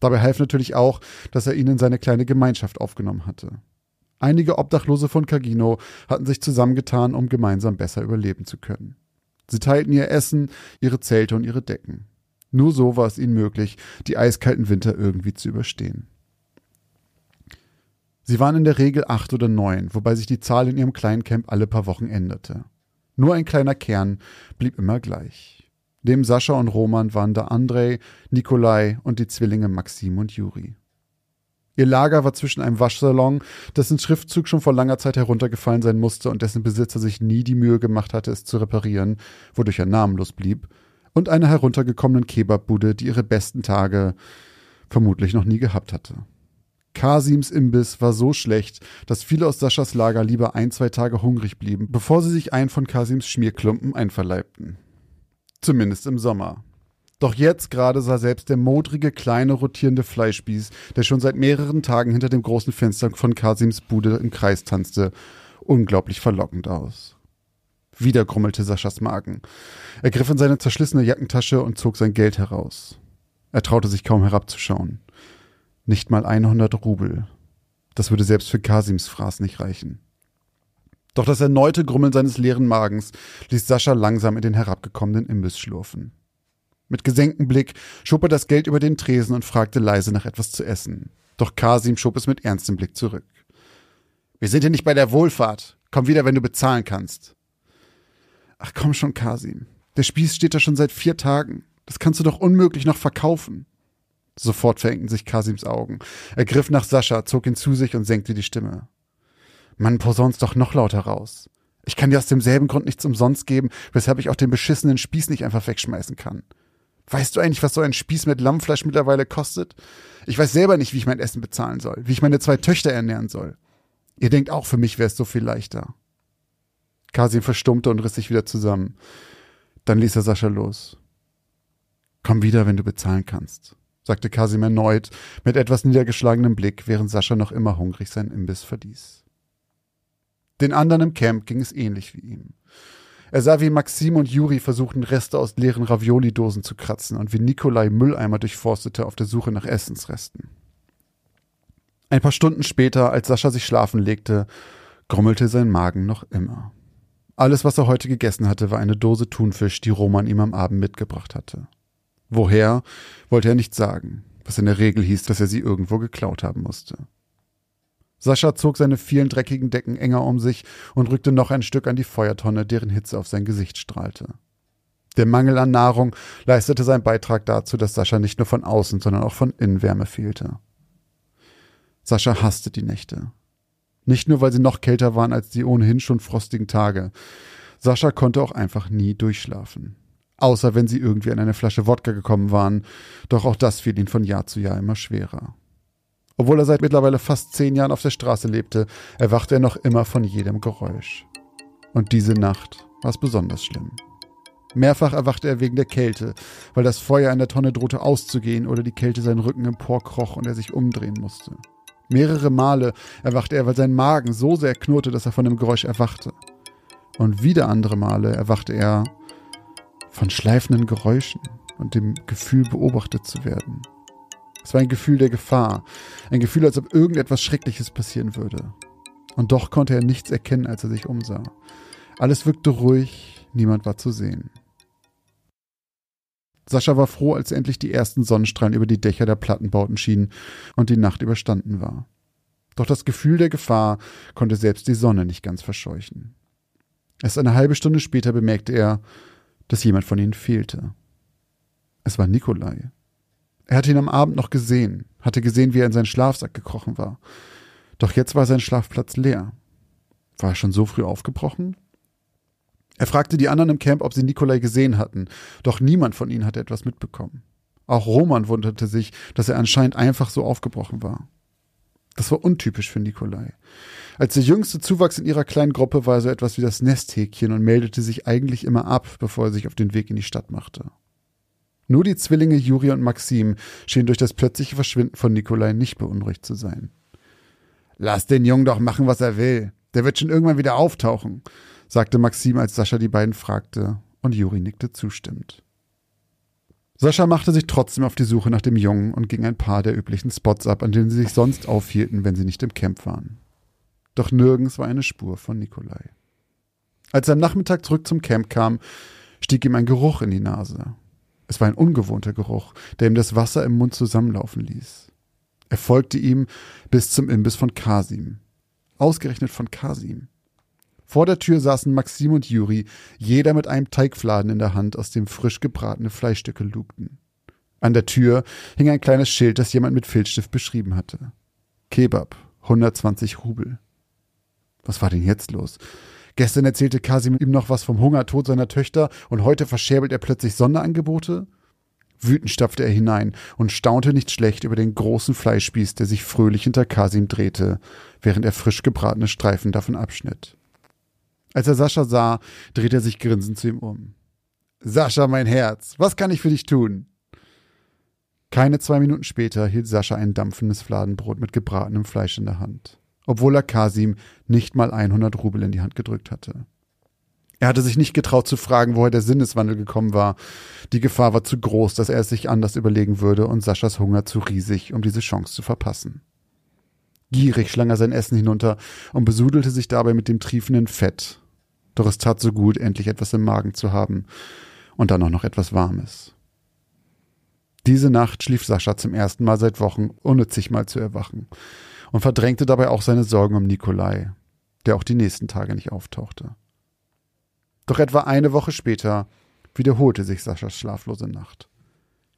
S1: Dabei half natürlich auch, dass er ihn in seine kleine Gemeinschaft aufgenommen hatte. Einige Obdachlose von Cagino hatten sich zusammengetan, um gemeinsam besser überleben zu können. Sie teilten ihr Essen, ihre Zelte und ihre Decken. Nur so war es ihnen möglich, die eiskalten Winter irgendwie zu überstehen. Sie waren in der Regel acht oder neun, wobei sich die Zahl in ihrem kleinen Camp alle paar Wochen änderte. Nur ein kleiner Kern blieb immer gleich. Neben Sascha und Roman waren da Andrei, Nikolai und die Zwillinge Maxim und Juri. Ihr Lager war zwischen einem Waschsalon, dessen Schriftzug schon vor langer Zeit heruntergefallen sein musste und dessen Besitzer sich nie die Mühe gemacht hatte, es zu reparieren, wodurch er namenlos blieb, und einer heruntergekommenen Kebabbude, die ihre besten Tage vermutlich noch nie gehabt hatte. Kasims Imbiss war so schlecht, dass viele aus Saschas Lager lieber ein, zwei Tage hungrig blieben, bevor sie sich einen von Kasims Schmierklumpen einverleibten. Zumindest im Sommer. Doch jetzt gerade sah selbst der modrige, kleine, rotierende Fleischspieß, der schon seit mehreren Tagen hinter dem großen Fenster von Kasims Bude im Kreis tanzte, unglaublich verlockend aus. Wieder grummelte Saschas Magen. Er griff in seine zerschlissene Jackentasche und zog sein Geld heraus. Er traute sich kaum herabzuschauen. Nicht mal 100 Rubel. Das würde selbst für Kasims Fraß nicht reichen. Doch das erneute Grummeln seines leeren Magens ließ Sascha langsam in den herabgekommenen Imbiss schlurfen. Mit gesenktem Blick schob er das Geld über den Tresen und fragte leise nach etwas zu essen. Doch Kasim schob es mit ernstem Blick zurück. Wir sind hier nicht bei der Wohlfahrt. Komm wieder, wenn du bezahlen kannst. Ach komm schon, Kasim. Der Spieß steht da schon seit vier Tagen. Das kannst du doch unmöglich noch verkaufen. Sofort verengten sich Kasims Augen. Er griff nach Sascha, zog ihn zu sich und senkte die Stimme. Man posaunst doch noch lauter raus. Ich kann dir aus demselben Grund nichts umsonst geben, weshalb ich auch den beschissenen Spieß nicht einfach wegschmeißen kann. Weißt du eigentlich, was so ein Spieß mit Lammfleisch mittlerweile kostet? Ich weiß selber nicht, wie ich mein Essen bezahlen soll, wie ich meine zwei Töchter ernähren soll. Ihr denkt auch, für mich wäre es so viel leichter. Kasim verstummte und riss sich wieder zusammen. Dann ließ er Sascha los. Komm wieder, wenn du bezahlen kannst, sagte Kasim erneut, mit etwas niedergeschlagenem Blick, während Sascha noch immer hungrig seinen Imbiss verließ. Den anderen im Camp ging es ähnlich wie ihm. Er sah, wie Maxim und Juri versuchten, Reste aus leeren Ravioli-Dosen zu kratzen und wie Nikolai Mülleimer durchforstete auf der Suche nach Essensresten. Ein paar Stunden später, als Sascha sich schlafen legte, grummelte sein Magen noch immer. Alles, was er heute gegessen hatte, war eine Dose Thunfisch, die Roman ihm am Abend mitgebracht hatte. Woher, wollte er nicht sagen, was in der Regel hieß, dass er sie irgendwo geklaut haben musste. Sascha zog seine vielen dreckigen Decken enger um sich und rückte noch ein Stück an die Feuertonne, deren Hitze auf sein Gesicht strahlte. Der Mangel an Nahrung leistete seinen Beitrag dazu, dass Sascha nicht nur von außen, sondern auch von innen Wärme fehlte. Sascha hasste die Nächte. Nicht nur, weil sie noch kälter waren als die ohnehin schon frostigen Tage. Sascha konnte auch einfach nie durchschlafen. Außer wenn sie irgendwie an eine Flasche Wodka gekommen waren, doch auch das fiel ihn von Jahr zu Jahr immer schwerer. Obwohl er seit mittlerweile fast zehn Jahren auf der Straße lebte, erwachte er noch immer von jedem Geräusch. Und diese Nacht war es besonders schlimm. Mehrfach erwachte er wegen der Kälte, weil das Feuer in der Tonne drohte auszugehen oder die Kälte seinen Rücken emporkroch und er sich umdrehen musste. Mehrere Male erwachte er, weil sein Magen so sehr knurrte, dass er von dem Geräusch erwachte. Und wieder andere Male erwachte er von schleifenden Geräuschen und dem Gefühl, beobachtet zu werden. Es war ein Gefühl der Gefahr, ein Gefühl, als ob irgendetwas Schreckliches passieren würde. Und doch konnte er nichts erkennen, als er sich umsah. Alles wirkte ruhig, niemand war zu sehen. Sascha war froh, als endlich die ersten Sonnenstrahlen über die Dächer der Plattenbauten schienen und die Nacht überstanden war. Doch das Gefühl der Gefahr konnte selbst die Sonne nicht ganz verscheuchen. Erst eine halbe Stunde später bemerkte er, dass jemand von ihnen fehlte. Es war Nikolai. Er hatte ihn am Abend noch gesehen, hatte gesehen, wie er in seinen Schlafsack gekrochen war. Doch jetzt war sein Schlafplatz leer. War er schon so früh aufgebrochen? Er fragte die anderen im Camp, ob sie Nikolai gesehen hatten, doch niemand von ihnen hatte etwas mitbekommen. Auch Roman wunderte sich, dass er anscheinend einfach so aufgebrochen war. Das war untypisch für Nikolai. Als der jüngste Zuwachs in ihrer kleinen Gruppe war er so etwas wie das Nesthäkchen und meldete sich eigentlich immer ab, bevor er sich auf den Weg in die Stadt machte. Nur die Zwillinge Juri und Maxim schienen durch das plötzliche Verschwinden von Nikolai nicht beunruhigt zu sein. Lass den Jungen doch machen, was er will. Der wird schon irgendwann wieder auftauchen, sagte Maxim, als Sascha die beiden fragte, und Juri nickte zustimmend. Sascha machte sich trotzdem auf die Suche nach dem Jungen und ging ein paar der üblichen Spots ab, an denen sie sich sonst aufhielten, wenn sie nicht im Camp waren. Doch nirgends war eine Spur von Nikolai. Als er am Nachmittag zurück zum Camp kam, stieg ihm ein Geruch in die Nase. Es war ein ungewohnter Geruch, der ihm das Wasser im Mund zusammenlaufen ließ. Er folgte ihm bis zum Imbiss von Kasim. Ausgerechnet von Kasim. Vor der Tür saßen Maxim und Juri, jeder mit einem Teigfladen in der Hand, aus dem frisch gebratene Fleischstücke lugten. An der Tür hing ein kleines Schild, das jemand mit Filzstift beschrieben hatte. Kebab, 120 Rubel. Was war denn jetzt los? Gestern erzählte Kasim ihm noch was vom Hungertod seiner Töchter und heute verscherbelt er plötzlich Sonderangebote? Wütend stapfte er hinein und staunte nicht schlecht über den großen Fleischspieß, der sich fröhlich hinter Kasim drehte, während er frisch gebratene Streifen davon abschnitt. Als er Sascha sah, drehte er sich grinsend zu ihm um. Sascha, mein Herz, was kann ich für dich tun? Keine zwei Minuten später hielt Sascha ein dampfendes Fladenbrot mit gebratenem Fleisch in der Hand, obwohl er Kasim nicht mal 100 Rubel in die Hand gedrückt hatte. Er hatte sich nicht getraut zu fragen, woher der Sinneswandel gekommen war. Die Gefahr war zu groß, dass er es sich anders überlegen würde und Saschas Hunger zu riesig, um diese Chance zu verpassen. Gierig schlang er sein Essen hinunter und besudelte sich dabei mit dem triefenden Fett. Doch es tat so gut, endlich etwas im Magen zu haben und dann auch noch etwas Warmes. Diese Nacht schlief Sascha zum ersten Mal seit Wochen, ohne zigmal zu erwachen, und verdrängte dabei auch seine Sorgen um Nikolai, der auch die nächsten Tage nicht auftauchte. Doch etwa eine Woche später wiederholte sich Saschas schlaflose Nacht.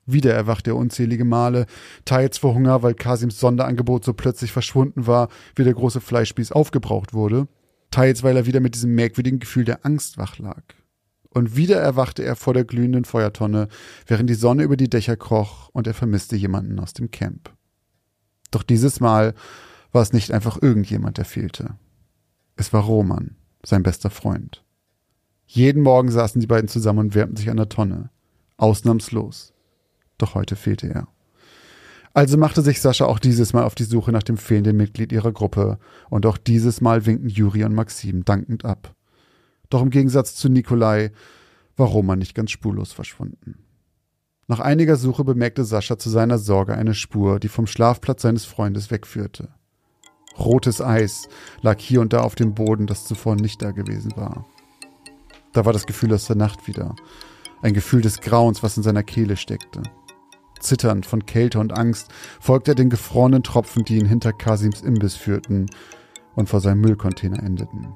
S1: Wieder erwachte er unzählige Male, teils vor Hunger, weil Kasims Sonderangebot so plötzlich verschwunden war, wie der große Fleischspieß aufgebraucht wurde, teils weil er wieder mit diesem merkwürdigen Gefühl der Angst wach lag. Und wieder erwachte er vor der glühenden Feuertonne, während die Sonne über die Dächer kroch und er vermisste jemanden aus dem Camp. Doch dieses Mal war es nicht einfach irgendjemand, der fehlte. Es war Roman, sein bester Freund. Jeden Morgen saßen die beiden zusammen und wärmten sich an der Tonne. Ausnahmslos. Doch heute fehlte er. Also machte sich Sascha auch dieses Mal auf die Suche nach dem fehlenden Mitglied ihrer Gruppe, und auch dieses Mal winkten Juri und Maxim dankend ab. Doch im Gegensatz zu Nikolai war Roman nicht ganz spurlos verschwunden. Nach einiger Suche bemerkte Sascha zu seiner Sorge eine Spur, die vom Schlafplatz seines Freundes wegführte. Rotes Eis lag hier und da auf dem Boden, das zuvor nicht da gewesen war. Da war das Gefühl aus der Nacht wieder. Ein Gefühl des Grauens, was in seiner Kehle steckte. Zitternd von Kälte und Angst folgte er den gefrorenen Tropfen, die ihn hinter Kasims Imbiss führten und vor seinem Müllcontainer endeten.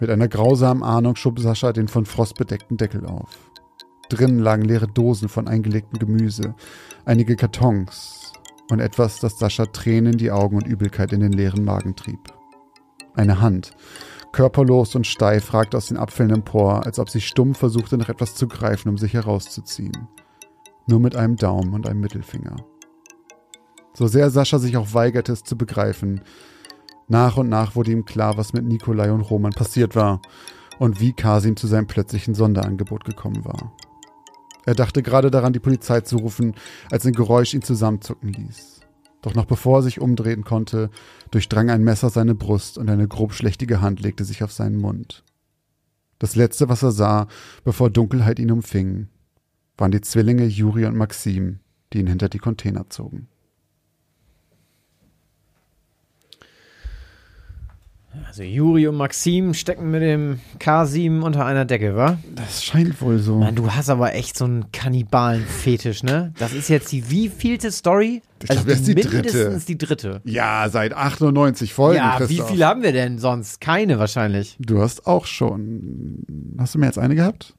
S1: Mit einer grausamen Ahnung schob Sascha den von Frost bedeckten Deckel auf. Drinnen lagen leere Dosen von eingelegtem Gemüse, einige Kartons und etwas, das Sascha Tränen in die Augen und Übelkeit in den leeren Magen trieb. Eine Hand, Körperlos und steif ragte aus den Abfällen empor, als ob sie stumm versuchte, nach etwas zu greifen, um sich herauszuziehen. Nur mit einem Daumen und einem Mittelfinger. So sehr Sascha sich auch weigerte, es zu begreifen, nach und nach wurde ihm klar, was mit Nikolai und Roman passiert war und wie Kasim zu seinem plötzlichen Sonderangebot gekommen war. Er dachte gerade daran, die Polizei zu rufen, als ein Geräusch ihn zusammenzucken ließ. Doch noch bevor er sich umdrehen konnte, durchdrang ein Messer seine Brust und eine grobschlächtige Hand legte sich auf seinen Mund. Das letzte, was er sah, bevor Dunkelheit ihn umfing, waren die Zwillinge Juri und Maxim, die ihn hinter die Container zogen.
S2: Also Juri und Maxim stecken mit dem K7 unter einer Decke, wa?
S1: Das scheint wohl so.
S2: Mann, du hast aber echt so einen Kannibalen-Fetisch, ne? Das ist jetzt die wievielte Story?
S1: Ich glaub, das ist die dritte.
S2: mindestens die dritte.
S1: Ja, seit 98 Folgen.
S2: ja,
S1: Christoph.
S2: wie viel haben wir denn sonst? Keine wahrscheinlich.
S1: Du hast auch schon. Hast du mehr als eine gehabt?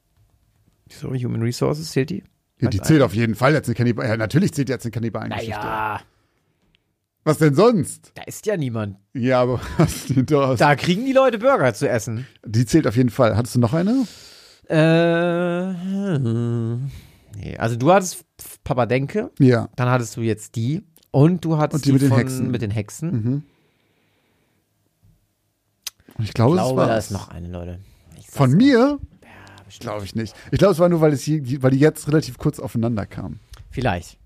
S2: So, Human Resources zählt die?
S1: Ja, die zählt auf jeden Fall jetzt eine Kannibalen. Ja, natürlich zählt jetzt eine Kannibalen-Geschichte.
S2: Naja,
S1: Was denn sonst?
S2: da ist ja niemand.
S1: Ja, aber was denn da?
S2: Da kriegen die Leute Burger zu essen.
S1: Die zählt auf jeden Fall. Hattest du noch eine?
S2: Äh, nee, also du hattest Papa Denke,
S1: Ja.
S2: dann hattest du jetzt die und du hattest
S1: Und die mit den
S2: von,
S1: Hexen.
S2: Mit den Hexen.
S1: Mhm. Ich glaube,
S2: Ich glaube,
S1: das
S2: da ist noch eine, Leute.
S1: Von mir? Glaube ich nicht. Ich glaube, es war nur, weil, es weil die jetzt relativ kurz aufeinander kamen.
S2: Vielleicht.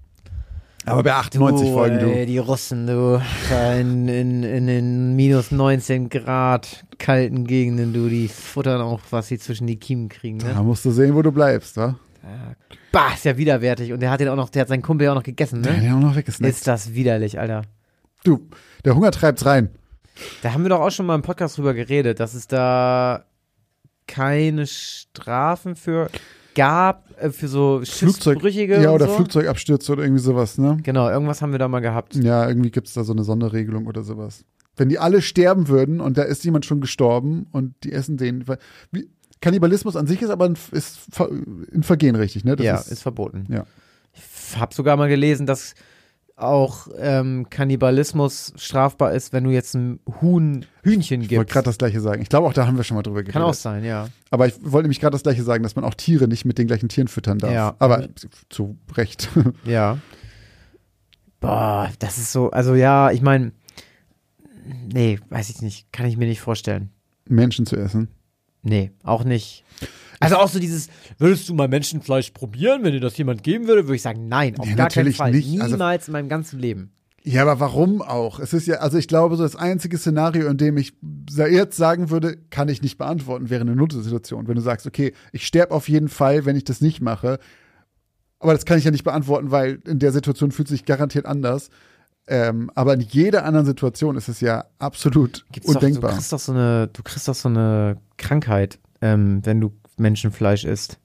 S1: Aber bei 98
S2: du,
S1: Folgen,
S2: ey,
S1: du.
S2: die Russen, du. Da in, in, in den minus 19 Grad kalten Gegenden, du, die futtern auch, was sie zwischen die Kiemen kriegen,
S1: Da
S2: ne?
S1: musst du sehen, wo du bleibst, wa?
S2: Bah, ist ja widerwärtig. Und der hat den auch noch, der hat seinen Kumpel ja auch noch gegessen,
S1: Der hat
S2: ne?
S1: ja auch noch weggesnackt.
S2: Ist das widerlich, Alter.
S1: Du, der Hunger treibt's rein.
S2: Da haben wir doch auch schon mal im Podcast drüber geredet, dass es da keine Strafen für gab, äh, für so Schiffsbrüchige
S1: ja, oder
S2: so.
S1: Flugzeugabstürze oder irgendwie sowas, ne?
S2: Genau, irgendwas haben wir da mal gehabt.
S1: Ja, irgendwie gibt's da so eine Sonderregelung oder sowas. Wenn die alle sterben würden und da ist jemand schon gestorben und die essen den. Wie, Kannibalismus an sich ist aber ein, ist ein Vergehen, richtig, ne? Das
S2: ja, ist, verboten.
S1: Ja.
S2: Ich habe sogar mal gelesen, dass auch ähm, Kannibalismus strafbar ist, wenn du jetzt ein Huhn, Hühnchen
S1: Ich wollte
S2: gibst.
S1: gerade das gleiche sagen. Ich glaube, auch da haben wir schon mal drüber geredet.
S2: Kann auch sein, ja.
S1: Aber ich wollte nämlich gerade das gleiche sagen, dass man auch Tiere nicht mit den gleichen Tieren füttern darf.
S2: Ja.
S1: Aber zu Recht.
S2: Ja. Boah, das ist so, also ja, ich meine, nee, weiß ich nicht, kann ich mir nicht vorstellen.
S1: Menschen zu essen.
S2: Nee, auch nicht. Also auch so dieses, würdest du mal Menschenfleisch probieren, wenn dir das jemand geben würde, würde ich sagen, nein, auf
S1: Ja,
S2: gar keinen Fall.
S1: nicht. Also-
S2: Niemals in meinem ganzen Leben.
S1: Ja, aber warum auch? Es ist ja, also ich glaube, so das einzige Szenario, in dem ich jetzt sagen würde, kann ich nicht beantworten, wäre eine Notsituation. Wenn du sagst, okay, ich sterbe auf jeden Fall, wenn ich das nicht mache. Aber das kann ich ja nicht beantworten, weil in der Situation fühlt es sich garantiert anders. Ähm, aber in jeder anderen Situation ist es ja absolut
S2: Gibt's doch, du
S1: undenkbar.
S2: kriegst doch so eine, du kriegst doch so eine Krankheit, ähm, wenn du Menschenfleisch isst.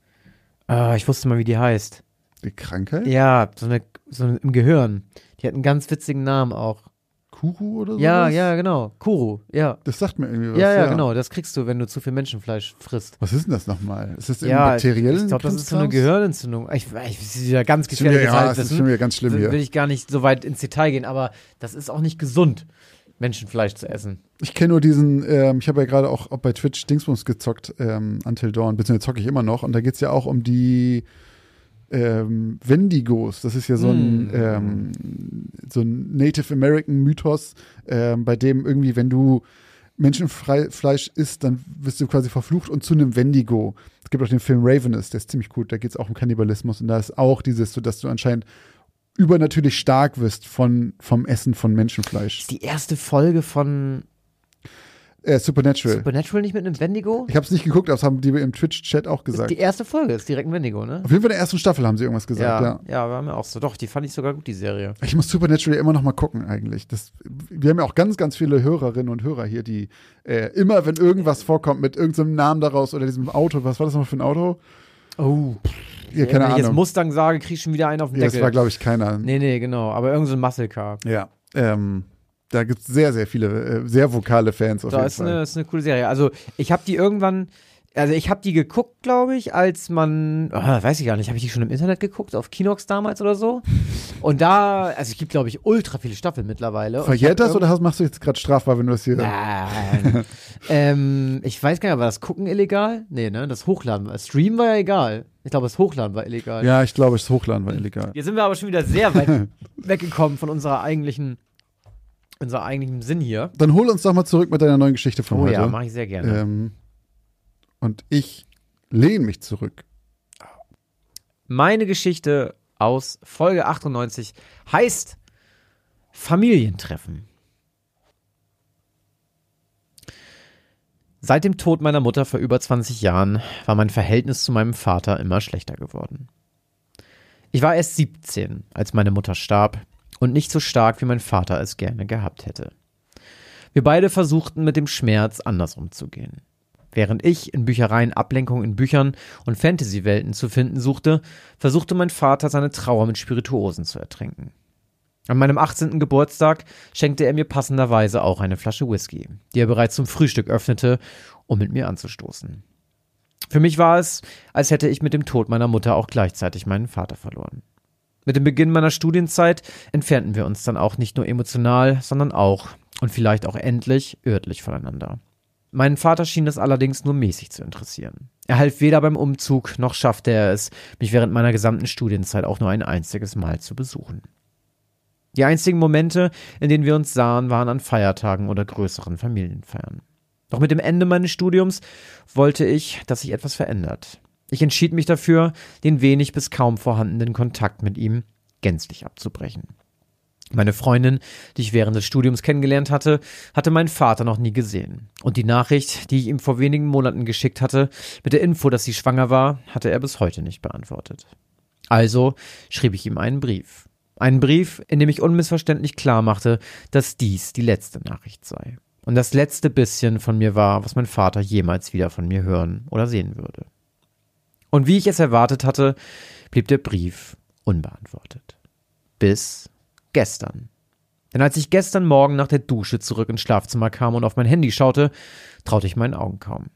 S2: Ah, ich wusste mal, wie die heißt.
S1: Die Krankheit?
S2: Ja, so eine, so eine im Gehirn. Die hat einen ganz witzigen Namen auch.
S1: Kuru oder so?
S2: Ja, ja, genau. Kuru, ja.
S1: Das sagt mir irgendwie was.
S2: Ja, ja, genau. Das kriegst du, wenn du zu viel Menschenfleisch frisst.
S1: Was ist denn das nochmal? Ist das im
S2: Ja,
S1: bakteriellen
S2: ich glaube, das ist so eine? Gehirnentzündung. Ich, ich, das ist wieder ganz
S1: wieder-
S2: gefährliches
S1: Ja, es ist schon wieder ganz schlimm hier.
S2: will ich gar nicht so weit ins Detail gehen, aber das ist auch nicht gesund, Menschenfleisch zu essen.
S1: Ich kenne nur diesen, ähm, ich habe ja gerade auch bei Twitch Dingsbums gezockt, ähm, Until Dawn, beziehungsweise zocke ich immer noch. Und da geht's ja auch um die ähm, Wendigos. Das ist ja so ein,
S2: Mm.
S1: ähm, so ein Native American Mythos, ähm, bei dem irgendwie, wenn du Menschenfleisch isst, dann wirst du quasi verflucht und zu einem Wendigo. Es gibt auch den Film Ravenous, der ist ziemlich gut, da geht's auch um Kannibalismus und da ist auch dieses, so dass du anscheinend übernatürlich stark wirst von, vom Essen von Menschenfleisch.
S2: Ist die erste Folge von
S1: Äh, Supernatural.
S2: Supernatural nicht mit einem Wendigo?
S1: Ich habe es nicht geguckt, aber das haben die im Twitch-Chat auch gesagt.
S2: die erste Folge ist direkt ein Wendigo, ne?
S1: Auf jeden Fall in der ersten Staffel haben sie irgendwas gesagt, ja.
S2: ja, ja, war mir auch so. Doch, die fand ich sogar gut, die Serie.
S1: Ich muss Supernatural immer noch mal gucken eigentlich. Das, wir haben ja auch ganz, ganz viele Hörerinnen und Hörer hier, die äh, immer, wenn irgendwas vorkommt mit irgendeinem Namen daraus oder diesem Auto, was war das nochmal für ein Auto?
S2: Oh,
S1: Ja, keine
S2: wenn ich jetzt
S1: Ahnung.
S2: Mustang sage, krieg ich schon wieder einen auf den
S1: Ja,
S2: Deckel.
S1: das war, glaube ich, keiner.
S2: nee, nee, genau. Aber irgend so ein Muscle Car.
S1: Ja. Ähm, da gibt es sehr, sehr viele, äh, sehr vokale Fans auf
S2: Da
S1: jeden
S2: ist
S1: Fall.
S2: eine, ist eine coole Serie. Also, ich habe die irgendwann, also ich habe die geguckt, glaube ich, als man, ah, weiß ich gar nicht, habe ich die schon im Internet geguckt, auf Kinox damals oder so? Und da, also es gibt, glaube ich, ultra viele Staffeln mittlerweile.
S1: Verjährt das oder hast, machst du jetzt gerade strafbar, wenn du das hier.
S2: Nein. ähm, ich weiß gar nicht, war das Gucken illegal? Nee, ne? Das Hochladen. war- Stream war ja egal. Ich glaube, das Hochladen war illegal.
S1: Ja, ich glaube, das Hochladen war illegal.
S2: Jetzt sind wir aber schon wieder sehr weit weggekommen von unserer eigentlichen, unserer eigentlichen Sinn hier.
S1: Dann hol uns doch mal zurück mit deiner neuen Geschichte von
S2: Oh
S1: heute.
S2: ja, mache ich sehr gerne.
S1: Ähm, und ich lehne mich zurück.
S2: Meine Geschichte aus Folge 98 heißt Familientreffen. Seit dem Tod meiner Mutter vor über 20 Jahren war mein Verhältnis zu meinem Vater immer schlechter geworden. Ich war erst 17, als meine Mutter starb und nicht so stark, wie mein Vater es gerne gehabt hätte. Wir beide versuchten mit dem Schmerz anders umzugehen. Während ich in Büchereien Ablenkung in Büchern und Fantasy-Welten zu finden suchte, versuchte mein Vater seine Trauer mit Spirituosen zu ertränken. An meinem 18. Geburtstag schenkte er mir passenderweise auch eine Flasche Whisky, die er bereits zum Frühstück öffnete, um mit mir anzustoßen. Für mich war es, als hätte ich mit dem Tod meiner Mutter auch gleichzeitig meinen Vater verloren. Mit dem Beginn meiner Studienzeit entfernten wir uns dann auch nicht nur emotional, sondern auch und vielleicht auch endlich örtlich voneinander. Meinen Vater schien es allerdings nur mäßig zu interessieren. Er half weder beim Umzug, noch schaffte er es, mich während meiner gesamten Studienzeit auch nur ein einziges Mal zu besuchen. Die einzigen Momente, in denen wir uns sahen, waren an Feiertagen oder größeren Familienfeiern. Doch mit dem Ende meines Studiums wollte ich, dass sich etwas verändert. Ich entschied mich dafür, den wenig bis kaum vorhandenen Kontakt mit ihm gänzlich abzubrechen. Meine Freundin, die ich während des Studiums kennengelernt hatte, hatte meinen Vater noch nie gesehen. Und die Nachricht, die ich ihm vor wenigen Monaten geschickt hatte, mit der Info, dass sie schwanger war, hatte er bis heute nicht beantwortet. Also schrieb ich ihm einen Brief. Einen Brief, in dem ich unmissverständlich klar machte, dass dies die letzte Nachricht sei. Und das letzte bisschen von mir war, was mein Vater jemals wieder von mir hören oder sehen würde. Und wie ich es erwartet hatte, blieb der Brief unbeantwortet. Bis gestern. Denn als ich gestern Morgen nach der Dusche zurück ins Schlafzimmer kam und auf mein Handy schaute, traute ich meinen Augen kaum.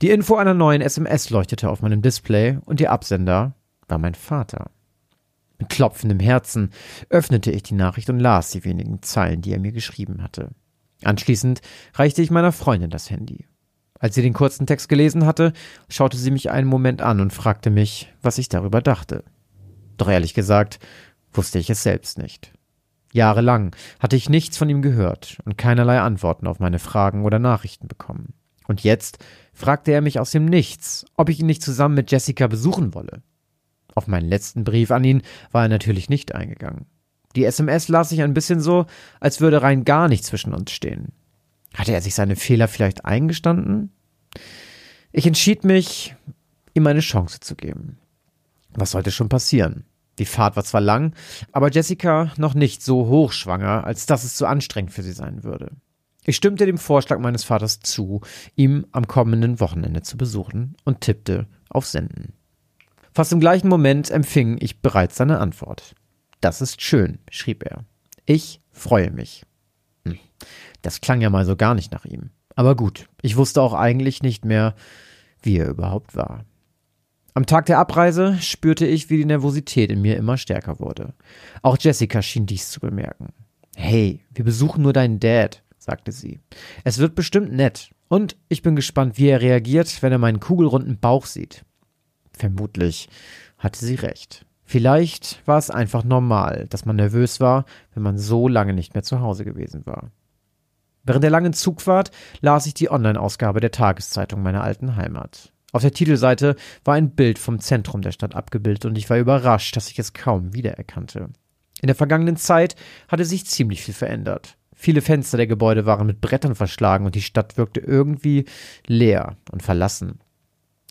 S2: Die Info einer neuen SMS leuchtete auf meinem Display und der Absender war mein Vater. Mit klopfendem Herzen öffnete ich die Nachricht und las die wenigen Zeilen, die er mir geschrieben hatte. Anschließend reichte ich meiner Freundin das Handy. Als sie den kurzen Text gelesen hatte, schaute sie mich einen Moment an und fragte mich, was ich darüber dachte. Doch ehrlich gesagt, wusste ich es selbst nicht. Jahrelang hatte ich nichts von ihm gehört und keinerlei Antworten auf meine Fragen oder Nachrichten bekommen. Und jetzt fragte er mich aus dem Nichts, ob ich ihn nicht zusammen mit Jessica besuchen wolle. Auf meinen letzten Brief an ihn war er natürlich nicht eingegangen. Die SMS las ich ein bisschen so, als würde rein gar nichts zwischen uns stehen. Hatte er sich seine Fehler vielleicht eingestanden? Ich entschied mich, ihm eine Chance zu geben. Was sollte schon passieren? Die Fahrt war zwar lang, aber Jessica noch nicht so hochschwanger, als dass es zu anstrengend für sie sein würde. Ich stimmte dem Vorschlag meines Vaters zu, ihm am kommenden Wochenende zu besuchen und tippte auf Senden. Fast im gleichen Moment empfing ich bereits seine Antwort. Das ist schön, schrieb er. Ich freue mich. Hm. Das klang ja mal so gar nicht nach ihm. Aber gut, ich wusste auch eigentlich nicht mehr, wie er überhaupt war. Am Tag der Abreise spürte ich, wie die Nervosität in mir immer stärker wurde. Auch Jessica schien dies zu bemerken. Hey, wir besuchen nur deinen Dad, sagte sie. Es wird bestimmt nett. Und ich bin gespannt, wie er reagiert, wenn er meinen kugelrunden Bauch sieht. Vermutlich hatte sie recht. Vielleicht war es einfach normal, dass man nervös war, wenn man so lange nicht mehr zu Hause gewesen war. Während der langen Zugfahrt las ich die Online-Ausgabe der Tageszeitung meiner alten Heimat. Auf der Titelseite war ein Bild vom Zentrum der Stadt abgebildet und ich war überrascht, dass ich es kaum wiedererkannte. In der vergangenen Zeit hatte sich ziemlich viel verändert. Viele Fenster der Gebäude waren mit Brettern verschlagen und die Stadt wirkte irgendwie leer und verlassen.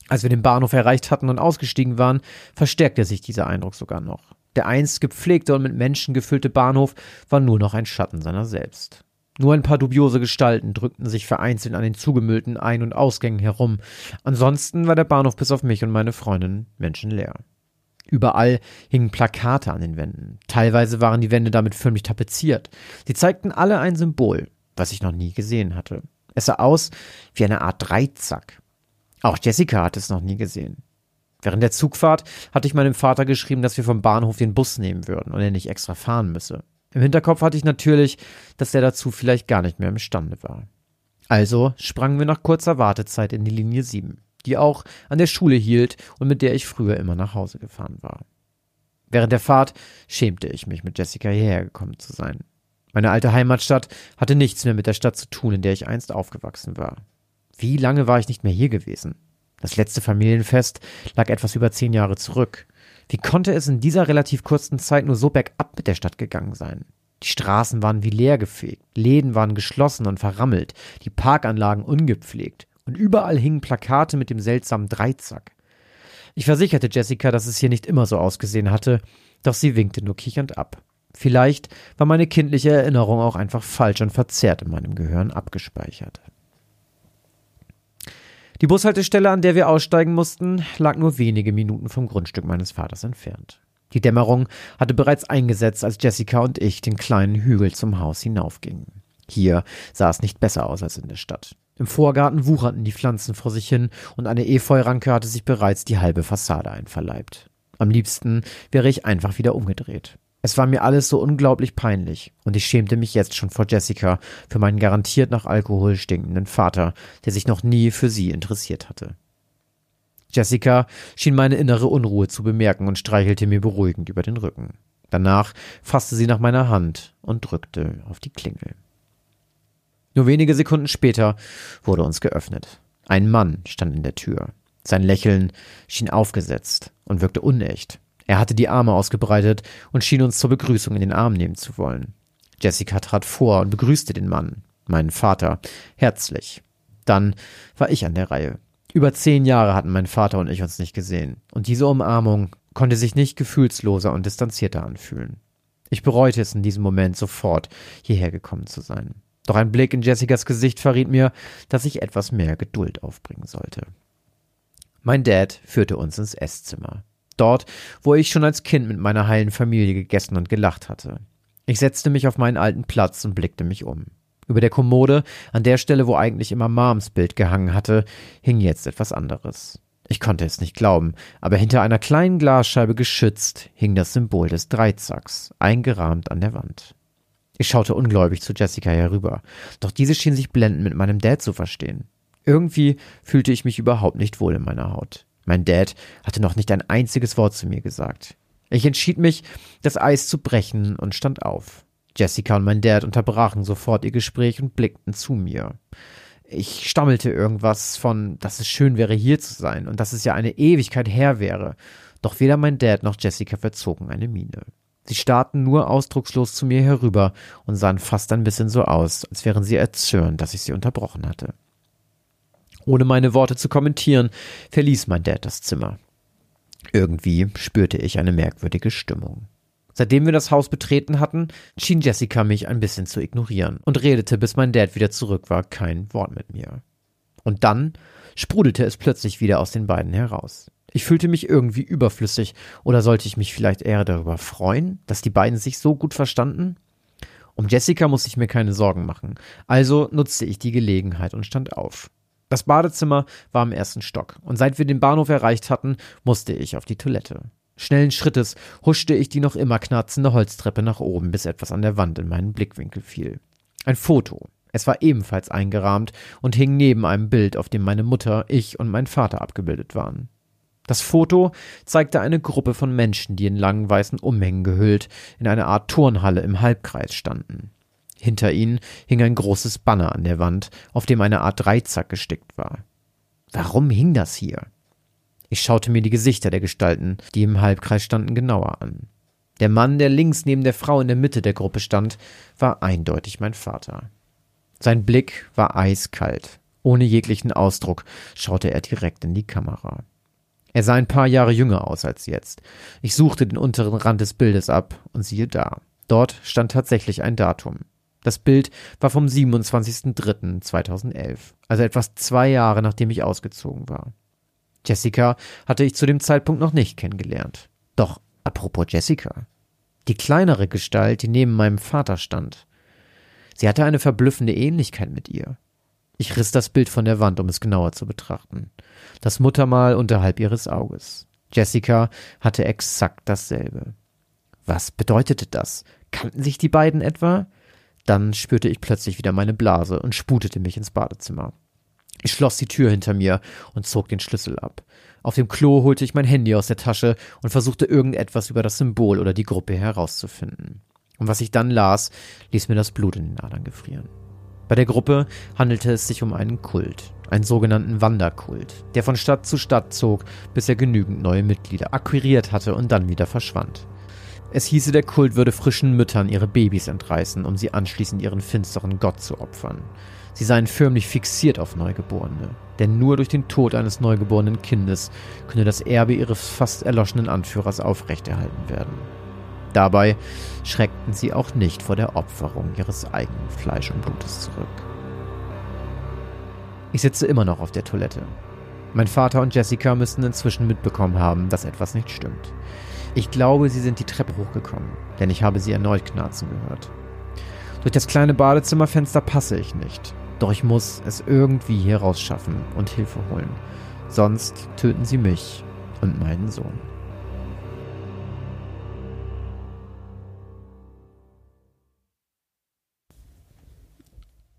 S2: Als wir den Bahnhof erreicht hatten und ausgestiegen waren, verstärkte sich dieser Eindruck sogar noch. Der einst gepflegte und mit Menschen gefüllte Bahnhof war nur noch ein Schatten seiner selbst. Nur ein paar dubiose Gestalten drückten sich vereinzelt an den zugemüllten Ein- und Ausgängen herum. Ansonsten war der Bahnhof bis auf mich und meine Freundin menschenleer. Überall hingen Plakate an den Wänden. Teilweise waren die Wände damit förmlich tapeziert. Sie zeigten alle ein Symbol, was ich noch nie gesehen hatte. Es sah aus wie eine Art Dreizack. Auch Jessica hatte es noch nie gesehen. Während der Zugfahrt hatte ich meinem Vater geschrieben, dass wir vom Bahnhof den Bus nehmen würden und er nicht extra fahren müsse. Im Hinterkopf hatte ich natürlich, dass er dazu vielleicht gar nicht mehr imstande war. Also sprangen wir nach kurzer Wartezeit in die Linie 7, die auch an der Schule hielt und mit der ich früher immer nach Hause gefahren war. Während der Fahrt schämte ich mich, mit Jessica hierher gekommen zu sein. Meine alte Heimatstadt hatte nichts mehr mit der Stadt zu tun, in der ich einst aufgewachsen war. Wie lange war ich nicht mehr hier gewesen? Das letzte Familienfest lag etwas über zehn Jahre zurück. Wie konnte es in dieser relativ kurzen Zeit nur so bergab mit der Stadt gegangen sein? Die Straßen waren wie leergefegt, Läden waren geschlossen und verrammelt, die Parkanlagen ungepflegt und überall hingen Plakate mit dem seltsamen Dreizack. Ich versicherte Jessica, dass es hier nicht immer so ausgesehen hatte, doch sie winkte nur kichernd ab. Vielleicht war meine kindliche Erinnerung auch einfach falsch und verzerrt in meinem Gehirn abgespeichert. Die Bushaltestelle, an der wir aussteigen mussten, lag nur wenige Minuten vom Grundstück meines Vaters entfernt. Die Dämmerung hatte bereits eingesetzt, als Jessica und ich den kleinen Hügel zum Haus hinaufgingen. Hier sah es nicht besser aus als in der Stadt. Im Vorgarten wucherten die Pflanzen vor sich hin und eine Efeuranke hatte sich bereits die halbe Fassade einverleibt. Am liebsten wäre ich einfach wieder umgedreht. Es war mir alles so unglaublich peinlich, und ich schämte mich jetzt schon vor Jessica für meinen garantiert nach Alkohol stinkenden Vater, der sich noch nie für sie interessiert hatte. Jessica schien meine innere Unruhe zu bemerken und streichelte mir beruhigend über den Rücken. Danach fasste sie nach meiner Hand und drückte auf die Klingel. Nur wenige Sekunden später wurde uns geöffnet. Ein Mann stand in der Tür. Sein Lächeln schien aufgesetzt und wirkte unecht. Er hatte die Arme ausgebreitet und schien uns zur Begrüßung in den Arm nehmen zu wollen. Jessica trat vor und begrüßte den Mann, meinen Vater, herzlich. Dann war ich an der Reihe. Über zehn Jahre hatten mein Vater und ich uns nicht gesehen, und diese Umarmung konnte sich nicht gefühlsloser und distanzierter anfühlen. Ich bereute es in diesem Moment sofort, hierher gekommen zu sein. Doch ein Blick in Jessicas Gesicht verriet mir, dass ich etwas mehr Geduld aufbringen sollte. Mein Dad führte uns ins Esszimmer dort, wo ich schon als Kind mit meiner heilen Familie gegessen und gelacht hatte. Ich setzte mich auf meinen alten Platz und blickte mich um. Über der Kommode, an der Stelle, wo eigentlich immer Moms Bild gehangen hatte, hing jetzt etwas anderes. Ich konnte es nicht glauben, aber hinter einer kleinen Glasscheibe geschützt hing das Symbol des Dreizacks, eingerahmt an der Wand. Ich schaute ungläubig zu Jessica herüber, doch diese schien sich blendend mit meinem Dad zu verstehen. Irgendwie fühlte ich mich überhaupt nicht wohl in meiner Haut. Mein Dad hatte noch nicht ein einziges Wort zu mir gesagt. Ich entschied mich, das Eis zu brechen und stand auf. Jessica und mein Dad unterbrachen sofort ihr Gespräch und blickten zu mir. Ich stammelte irgendwas von, dass es schön wäre, hier zu sein und dass es ja eine Ewigkeit her wäre. Doch weder mein Dad noch Jessica verzogen eine Miene. Sie starrten nur ausdruckslos zu mir herüber und sahen fast ein bisschen so aus, als wären sie erzürnt, dass ich sie unterbrochen hatte. Ohne meine Worte zu kommentieren, verließ mein Dad das Zimmer. Irgendwie spürte ich eine merkwürdige Stimmung. Seitdem wir das Haus betreten hatten, schien Jessica mich ein bisschen zu ignorieren und redete, bis mein Dad wieder zurück war, kein Wort mit mir. Und dann sprudelte es plötzlich wieder aus den beiden heraus. Ich fühlte mich irgendwie überflüssig, oder sollte ich mich vielleicht eher darüber freuen, dass die beiden sich so gut verstanden? Um Jessica musste ich mir keine Sorgen machen, also nutzte ich die Gelegenheit und stand auf. Das Badezimmer war im ersten Stock, und seit wir den Bahnhof erreicht hatten, musste ich auf die Toilette. Schnellen Schrittes huschte ich die noch immer knarzende Holztreppe nach oben, bis etwas an der Wand in meinen Blickwinkel fiel. Ein Foto. Es war ebenfalls eingerahmt und hing neben einem Bild, auf dem meine Mutter, ich und mein Vater abgebildet waren. Das Foto zeigte eine Gruppe von Menschen, die in langen weißen Umhängen gehüllt in einer Art Turnhalle im Halbkreis standen. Hinter ihnen hing ein großes Banner an der Wand, auf dem eine Art Dreizack gestickt war. Warum hing das hier? Ich schaute mir die Gesichter der Gestalten, die im Halbkreis standen, genauer an. Der Mann, der links neben der Frau in der Mitte der Gruppe stand, war eindeutig mein Vater. Sein Blick war eiskalt. Ohne jeglichen Ausdruck schaute er direkt in die Kamera. Er sah ein paar Jahre jünger aus als jetzt. Ich suchte den unteren Rand des Bildes ab und siehe da. Dort stand tatsächlich ein Datum. Das Bild war vom 27.03.2011, also etwas zwei Jahre nachdem ich ausgezogen war. Jessica hatte ich zu dem Zeitpunkt noch nicht kennengelernt. Doch apropos Jessica. Die kleinere Gestalt, die neben meinem Vater stand. Sie hatte eine verblüffende Ähnlichkeit mit ihr. Ich riss das Bild von der Wand, um es genauer zu betrachten. Das Muttermal unterhalb ihres Auges. Jessica hatte exakt dasselbe. Was bedeutete das? Kannten sich die beiden etwa? Dann spürte ich plötzlich wieder meine Blase und sputete mich ins Badezimmer. Ich schloss die Tür hinter mir und zog den Schlüssel ab. Auf dem Klo holte ich mein Handy aus der Tasche und versuchte irgendetwas über das Symbol oder die Gruppe herauszufinden. Und was ich dann las, ließ mir das Blut in den Adern gefrieren. Bei der Gruppe handelte es sich um einen Kult, einen sogenannten Wanderkult, der von Stadt zu Stadt zog, bis er genügend neue Mitglieder akquiriert hatte und dann wieder verschwand. Es hieße, der Kult würde frischen Müttern ihre Babys entreißen, um sie anschließend ihren finsteren Gott zu opfern. Sie seien förmlich fixiert auf Neugeborene, denn nur durch den Tod eines neugeborenen Kindes könne das Erbe ihres fast erloschenen Anführers aufrechterhalten werden. Dabei schreckten sie auch nicht vor der Opferung ihres eigenen Fleisch und Blutes zurück. Ich sitze immer noch auf der Toilette. Mein Vater und Jessica müssten inzwischen mitbekommen haben, dass etwas nicht stimmt. Ich glaube, sie sind die Treppe hochgekommen, denn ich habe sie erneut knarzen gehört. Durch das kleine Badezimmerfenster passe ich nicht. Doch ich muss es irgendwie hier rausschaffen und Hilfe holen. Sonst töten sie mich und meinen Sohn.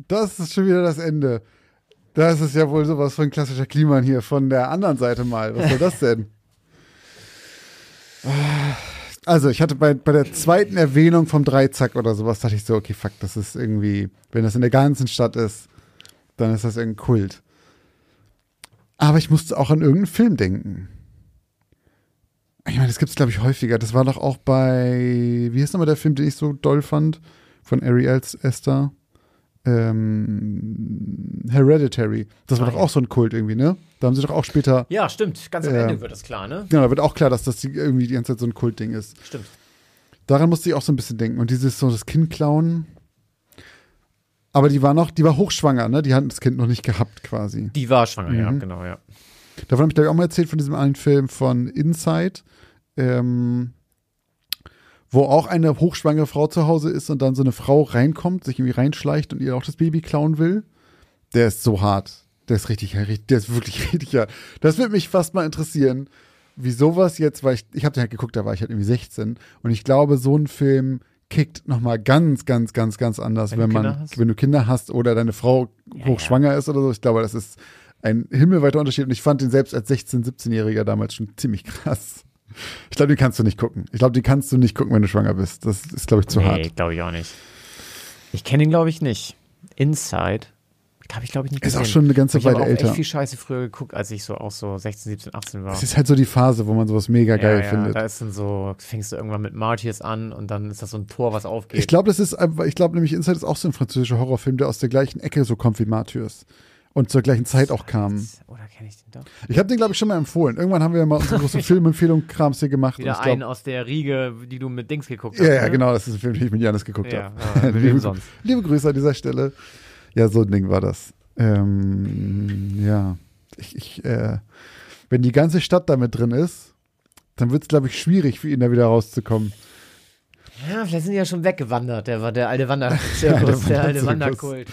S1: Das ist schon wieder das Ende. Das ist ja wohl sowas von klassischer Kliman hier von der anderen Seite mal. Was soll das denn? Also, ich hatte bei, bei der zweiten Erwähnung vom Dreizack oder sowas, dachte ich so, okay, fuck, das ist irgendwie, wenn das in der ganzen Stadt ist, dann ist das irgendein Kult. Aber ich musste auch an irgendeinen Film denken. Ich meine, das gibt es, glaube ich, häufiger. Das war doch auch bei, wie heißt nochmal der Film, den ich so doll fand? Von Ariel Esther. Ähm, Hereditary. Das war
S2: Ah,
S1: doch
S2: ja.
S1: auch so ein Kult irgendwie, ne? Da haben sie doch auch später.
S2: Ja, stimmt. Ganz am
S1: Ja.
S2: Ende wird das klar, ne?
S1: Genau, da wird auch klar, dass das die- irgendwie die ganze Zeit so ein Kultding ist.
S2: Stimmt.
S1: Daran musste ich auch so ein bisschen denken. Und dieses so das Kind klauen. Aber die war noch, die war hochschwanger, ne? Die hatten das Kind noch nicht gehabt quasi.
S2: Die war schwanger, ja,
S1: Mhm.
S2: genau, ja.
S1: Davon habe ich, glaube ich, auch mal erzählt von diesem einen Film von Inside, ähm, wo auch eine hochschwangere Frau zu Hause ist und dann so eine Frau reinkommt, sich irgendwie reinschleicht und ihr auch das Baby klauen will. Der ist so hart. Der ist richtig, der ist wirklich richtig hart. Das würde mich fast mal interessieren, wie sowas jetzt, weil ich, ich habe den halt geguckt, da war ich halt irgendwie 16 und ich glaube, so ein Film kickt nochmal ganz, ganz, ganz, ganz anders, wenn,
S2: Wenn du
S1: man,
S2: Kinder hast?
S1: wenn du Kinder hast oder deine Frau
S2: Ja,
S1: hochschwanger ist oder so. Ich glaube, das ist ein himmelweiter Unterschied und ich fand den selbst als 16-, 17-Jähriger damals schon ziemlich krass. Ich glaube, den kannst du nicht gucken. Ich glaube, den kannst du nicht gucken, wenn du schwanger bist. Das ist, glaube ich, zu hart.
S2: Nee, glaube ich auch nicht. Ich kenne ihn, glaube ich, nicht. Inside. Habe ich, glaube ich, nicht
S1: Ist
S2: gesehen.
S1: auch schon eine ganze
S2: ich habe
S1: Weile
S2: auch
S1: älter.
S2: echt viel Scheiße früher geguckt, als ich so auch so 16, 17, 18 war.
S1: Es ist halt so die Phase, wo man sowas mega geil
S2: ja, ja,
S1: findet.
S2: Da ist dann so, fängst du irgendwann mit Martyrs an und dann ist das so ein Tor, was aufgeht.
S1: Ich glaube, das ist, ich glaube nämlich Inside ist auch so ein französischer Horrorfilm, der aus der gleichen Ecke so kommt wie Martyrs. Und zur gleichen Zeit auch kam.
S2: Oder kenne ich den doch?
S1: Ich habe den, glaube ich, schon mal empfohlen. Irgendwann haben wir mal unsere große Filmempfehlung-Krams hier gemacht.
S2: Wieder
S1: glaub,
S2: einen aus der Riege, die du mit Dings geguckt hast.
S1: ja, ja,
S2: ne?
S1: genau, das ist ein Film, den ich mit Janis geguckt
S2: Ja,
S1: habe.
S2: ja, wem sonst?
S1: Liebe Grüße an dieser Stelle. Ja, so ein Ding war das. Ähm, ja, ich, ich äh, wenn die ganze Stadt damit drin ist, dann wird es, glaube ich, schwierig für ihn da wieder rauszukommen.
S2: Ja, vielleicht sind die ja schon weggewandert, der, war der alte Wander
S1: Ja, der
S2: alte
S1: Wanderzirkus.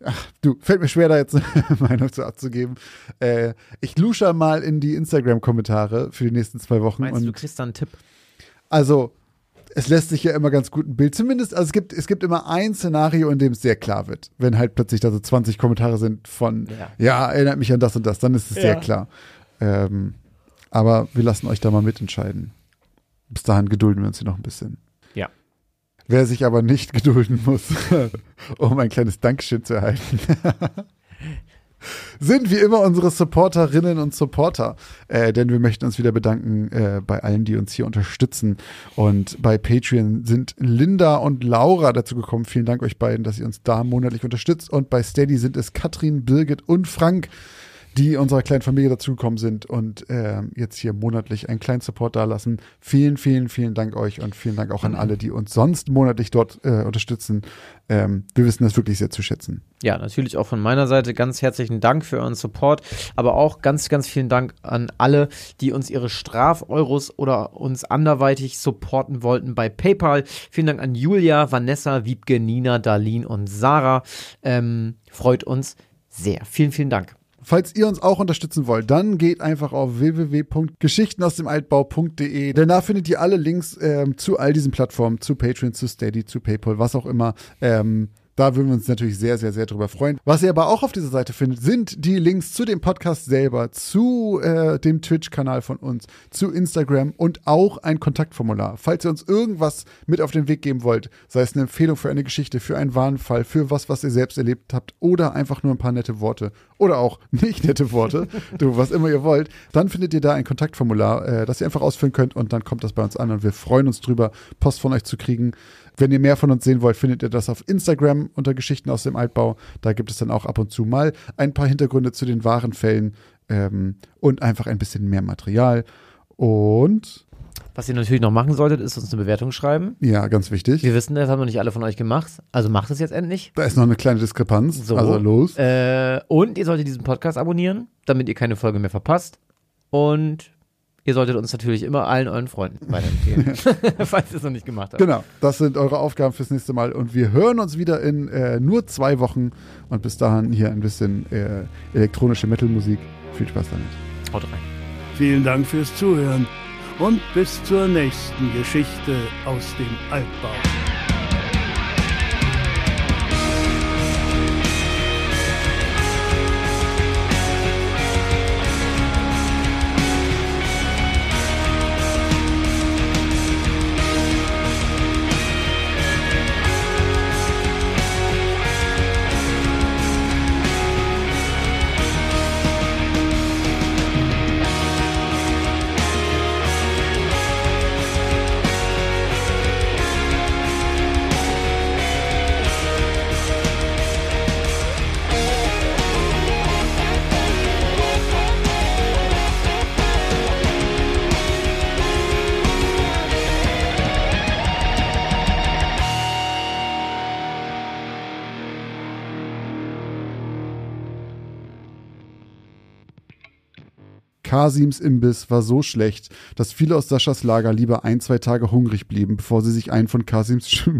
S2: Wanderkult.
S1: Du, fällt mir schwer, da jetzt eine Meinung zu abzugeben. Äh, ich lusche mal in die Instagram-Kommentare für die nächsten zwei Wochen.
S2: Meinst du, du
S1: und
S2: kriegst da einen Tipp?
S1: also, es lässt sich ja immer ganz gut ein Bild. Zumindest, also es gibt, es gibt immer ein Szenario, in dem es sehr klar wird. Wenn halt plötzlich da so 20 Kommentare sind von,
S2: Ja.
S1: ja, erinnert mich an das und das, dann ist es sehr
S2: Ja.
S1: klar. Ähm, aber wir lassen euch da mal mitentscheiden. Bis dahin gedulden wir uns hier noch ein bisschen. Wer sich aber nicht gedulden muss, um ein kleines Dankeschön zu erhalten, sind wie immer unsere Supporterinnen und Supporter. Äh, denn wir möchten uns wieder bedanken äh, bei allen, die uns hier unterstützen. Und bei Patreon sind Linda und Laura dazu gekommen. Vielen Dank euch beiden, dass ihr uns da monatlich unterstützt. Und bei Steady sind es Katrin, Birgit und Frank, die unserer kleinen Familie dazugekommen sind und ähm, jetzt hier monatlich einen kleinen Support dalassen. Vielen, vielen, vielen Dank euch und vielen Dank auch an alle, die uns sonst monatlich dort äh, unterstützen. Ähm, wir wissen das wirklich sehr zu schätzen.
S2: Ja, natürlich auch von meiner Seite ganz herzlichen Dank für euren Support, aber auch ganz, ganz vielen Dank an alle, die uns ihre Strafeuros oder uns anderweitig supporten wollten bei PayPal. Vielen Dank an Julia, Vanessa, Wiebke, Nina, Darlene und Sarah. Ähm, freut uns sehr. Vielen, vielen Dank.
S1: Falls ihr uns auch unterstützen wollt, dann geht einfach auf www.geschichtenausdemaltbau.de, denn da findet ihr alle Links ähm, zu all diesen Plattformen, zu Patreon, zu Steady, zu PayPal, was auch immer. Ähm, da würden wir uns natürlich sehr, sehr, sehr drüber freuen. Was ihr aber auch auf dieser Seite findet, sind die Links zu dem Podcast selber, zu äh, dem Twitch-Kanal von uns, zu Instagram und auch ein Kontaktformular. Falls ihr uns irgendwas mit auf den Weg geben wollt, sei es eine Empfehlung für eine Geschichte, für einen Warnfall, für was, was ihr selbst erlebt habt oder einfach nur ein paar nette Worte oder auch nicht nette Worte, du, was immer ihr wollt, dann findet ihr da ein Kontaktformular, äh, das ihr einfach ausfüllen könnt und dann kommt das bei uns an und wir freuen uns drüber, Post von euch zu kriegen. Wenn ihr mehr von uns sehen wollt, findet ihr das auf Instagram unter Geschichten aus dem Altbau. Da gibt es dann auch ab und zu mal ein paar Hintergründe zu den wahren Fällen ähm, und einfach ein bisschen mehr Material. Und
S2: Was ihr natürlich noch machen solltet, ist uns eine Bewertung schreiben.
S1: ja, ganz wichtig,
S2: Wir wissen, das haben noch nicht alle von euch gemacht. Also macht es jetzt endlich.
S1: da ist noch eine kleine Diskrepanz.
S2: So.
S1: Also los.
S2: Äh, und ihr solltet diesen Podcast abonnieren, damit ihr keine Folge mehr verpasst. Und ihr solltet uns natürlich immer allen euren Freunden weiterempfehlen, falls ihr es noch nicht gemacht habt.
S1: Genau, das sind eure Aufgaben fürs nächste Mal. Und wir hören uns wieder in äh, nur zwei Wochen. Und bis dahin hier ein bisschen äh, elektronische Metalmusik. Viel Spaß damit.
S2: Haut rein.
S3: Vielen Dank fürs Zuhören und bis zur nächsten Geschichte aus dem Altbau.
S1: Kasims Imbiss war so schlecht, dass viele aus Saschas Lager lieber ein, zwei Tage hungrig blieben, bevor sie sich einen von Kasims Sch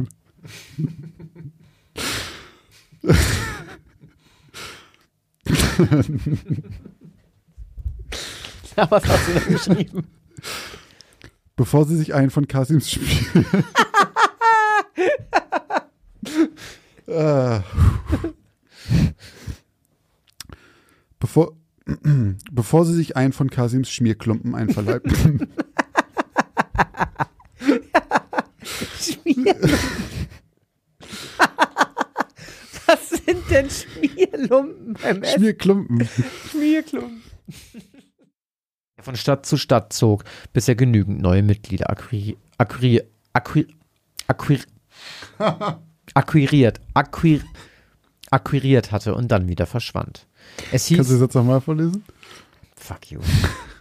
S2: Ja, was hast du da geschrieben?
S1: bevor sie sich einen von Kasims Spiel. Ah. bevor, bevor sie sich einen von Kasims Schmierklumpen einverleibten.
S2: Schmierlumpen. Was sind denn Schmierlumpen beim Essen?
S1: Schmierklumpen.
S2: Schmierklumpen. Er von Stadt zu Stadt zog, bis er genügend neue Mitglieder akquiri akquiri akquir akquir akquiriert, akquir akquiriert hatte und dann wieder verschwand. Es
S1: Kannst du
S2: hieß.
S1: das nochmal vorlesen?
S2: Fuck you.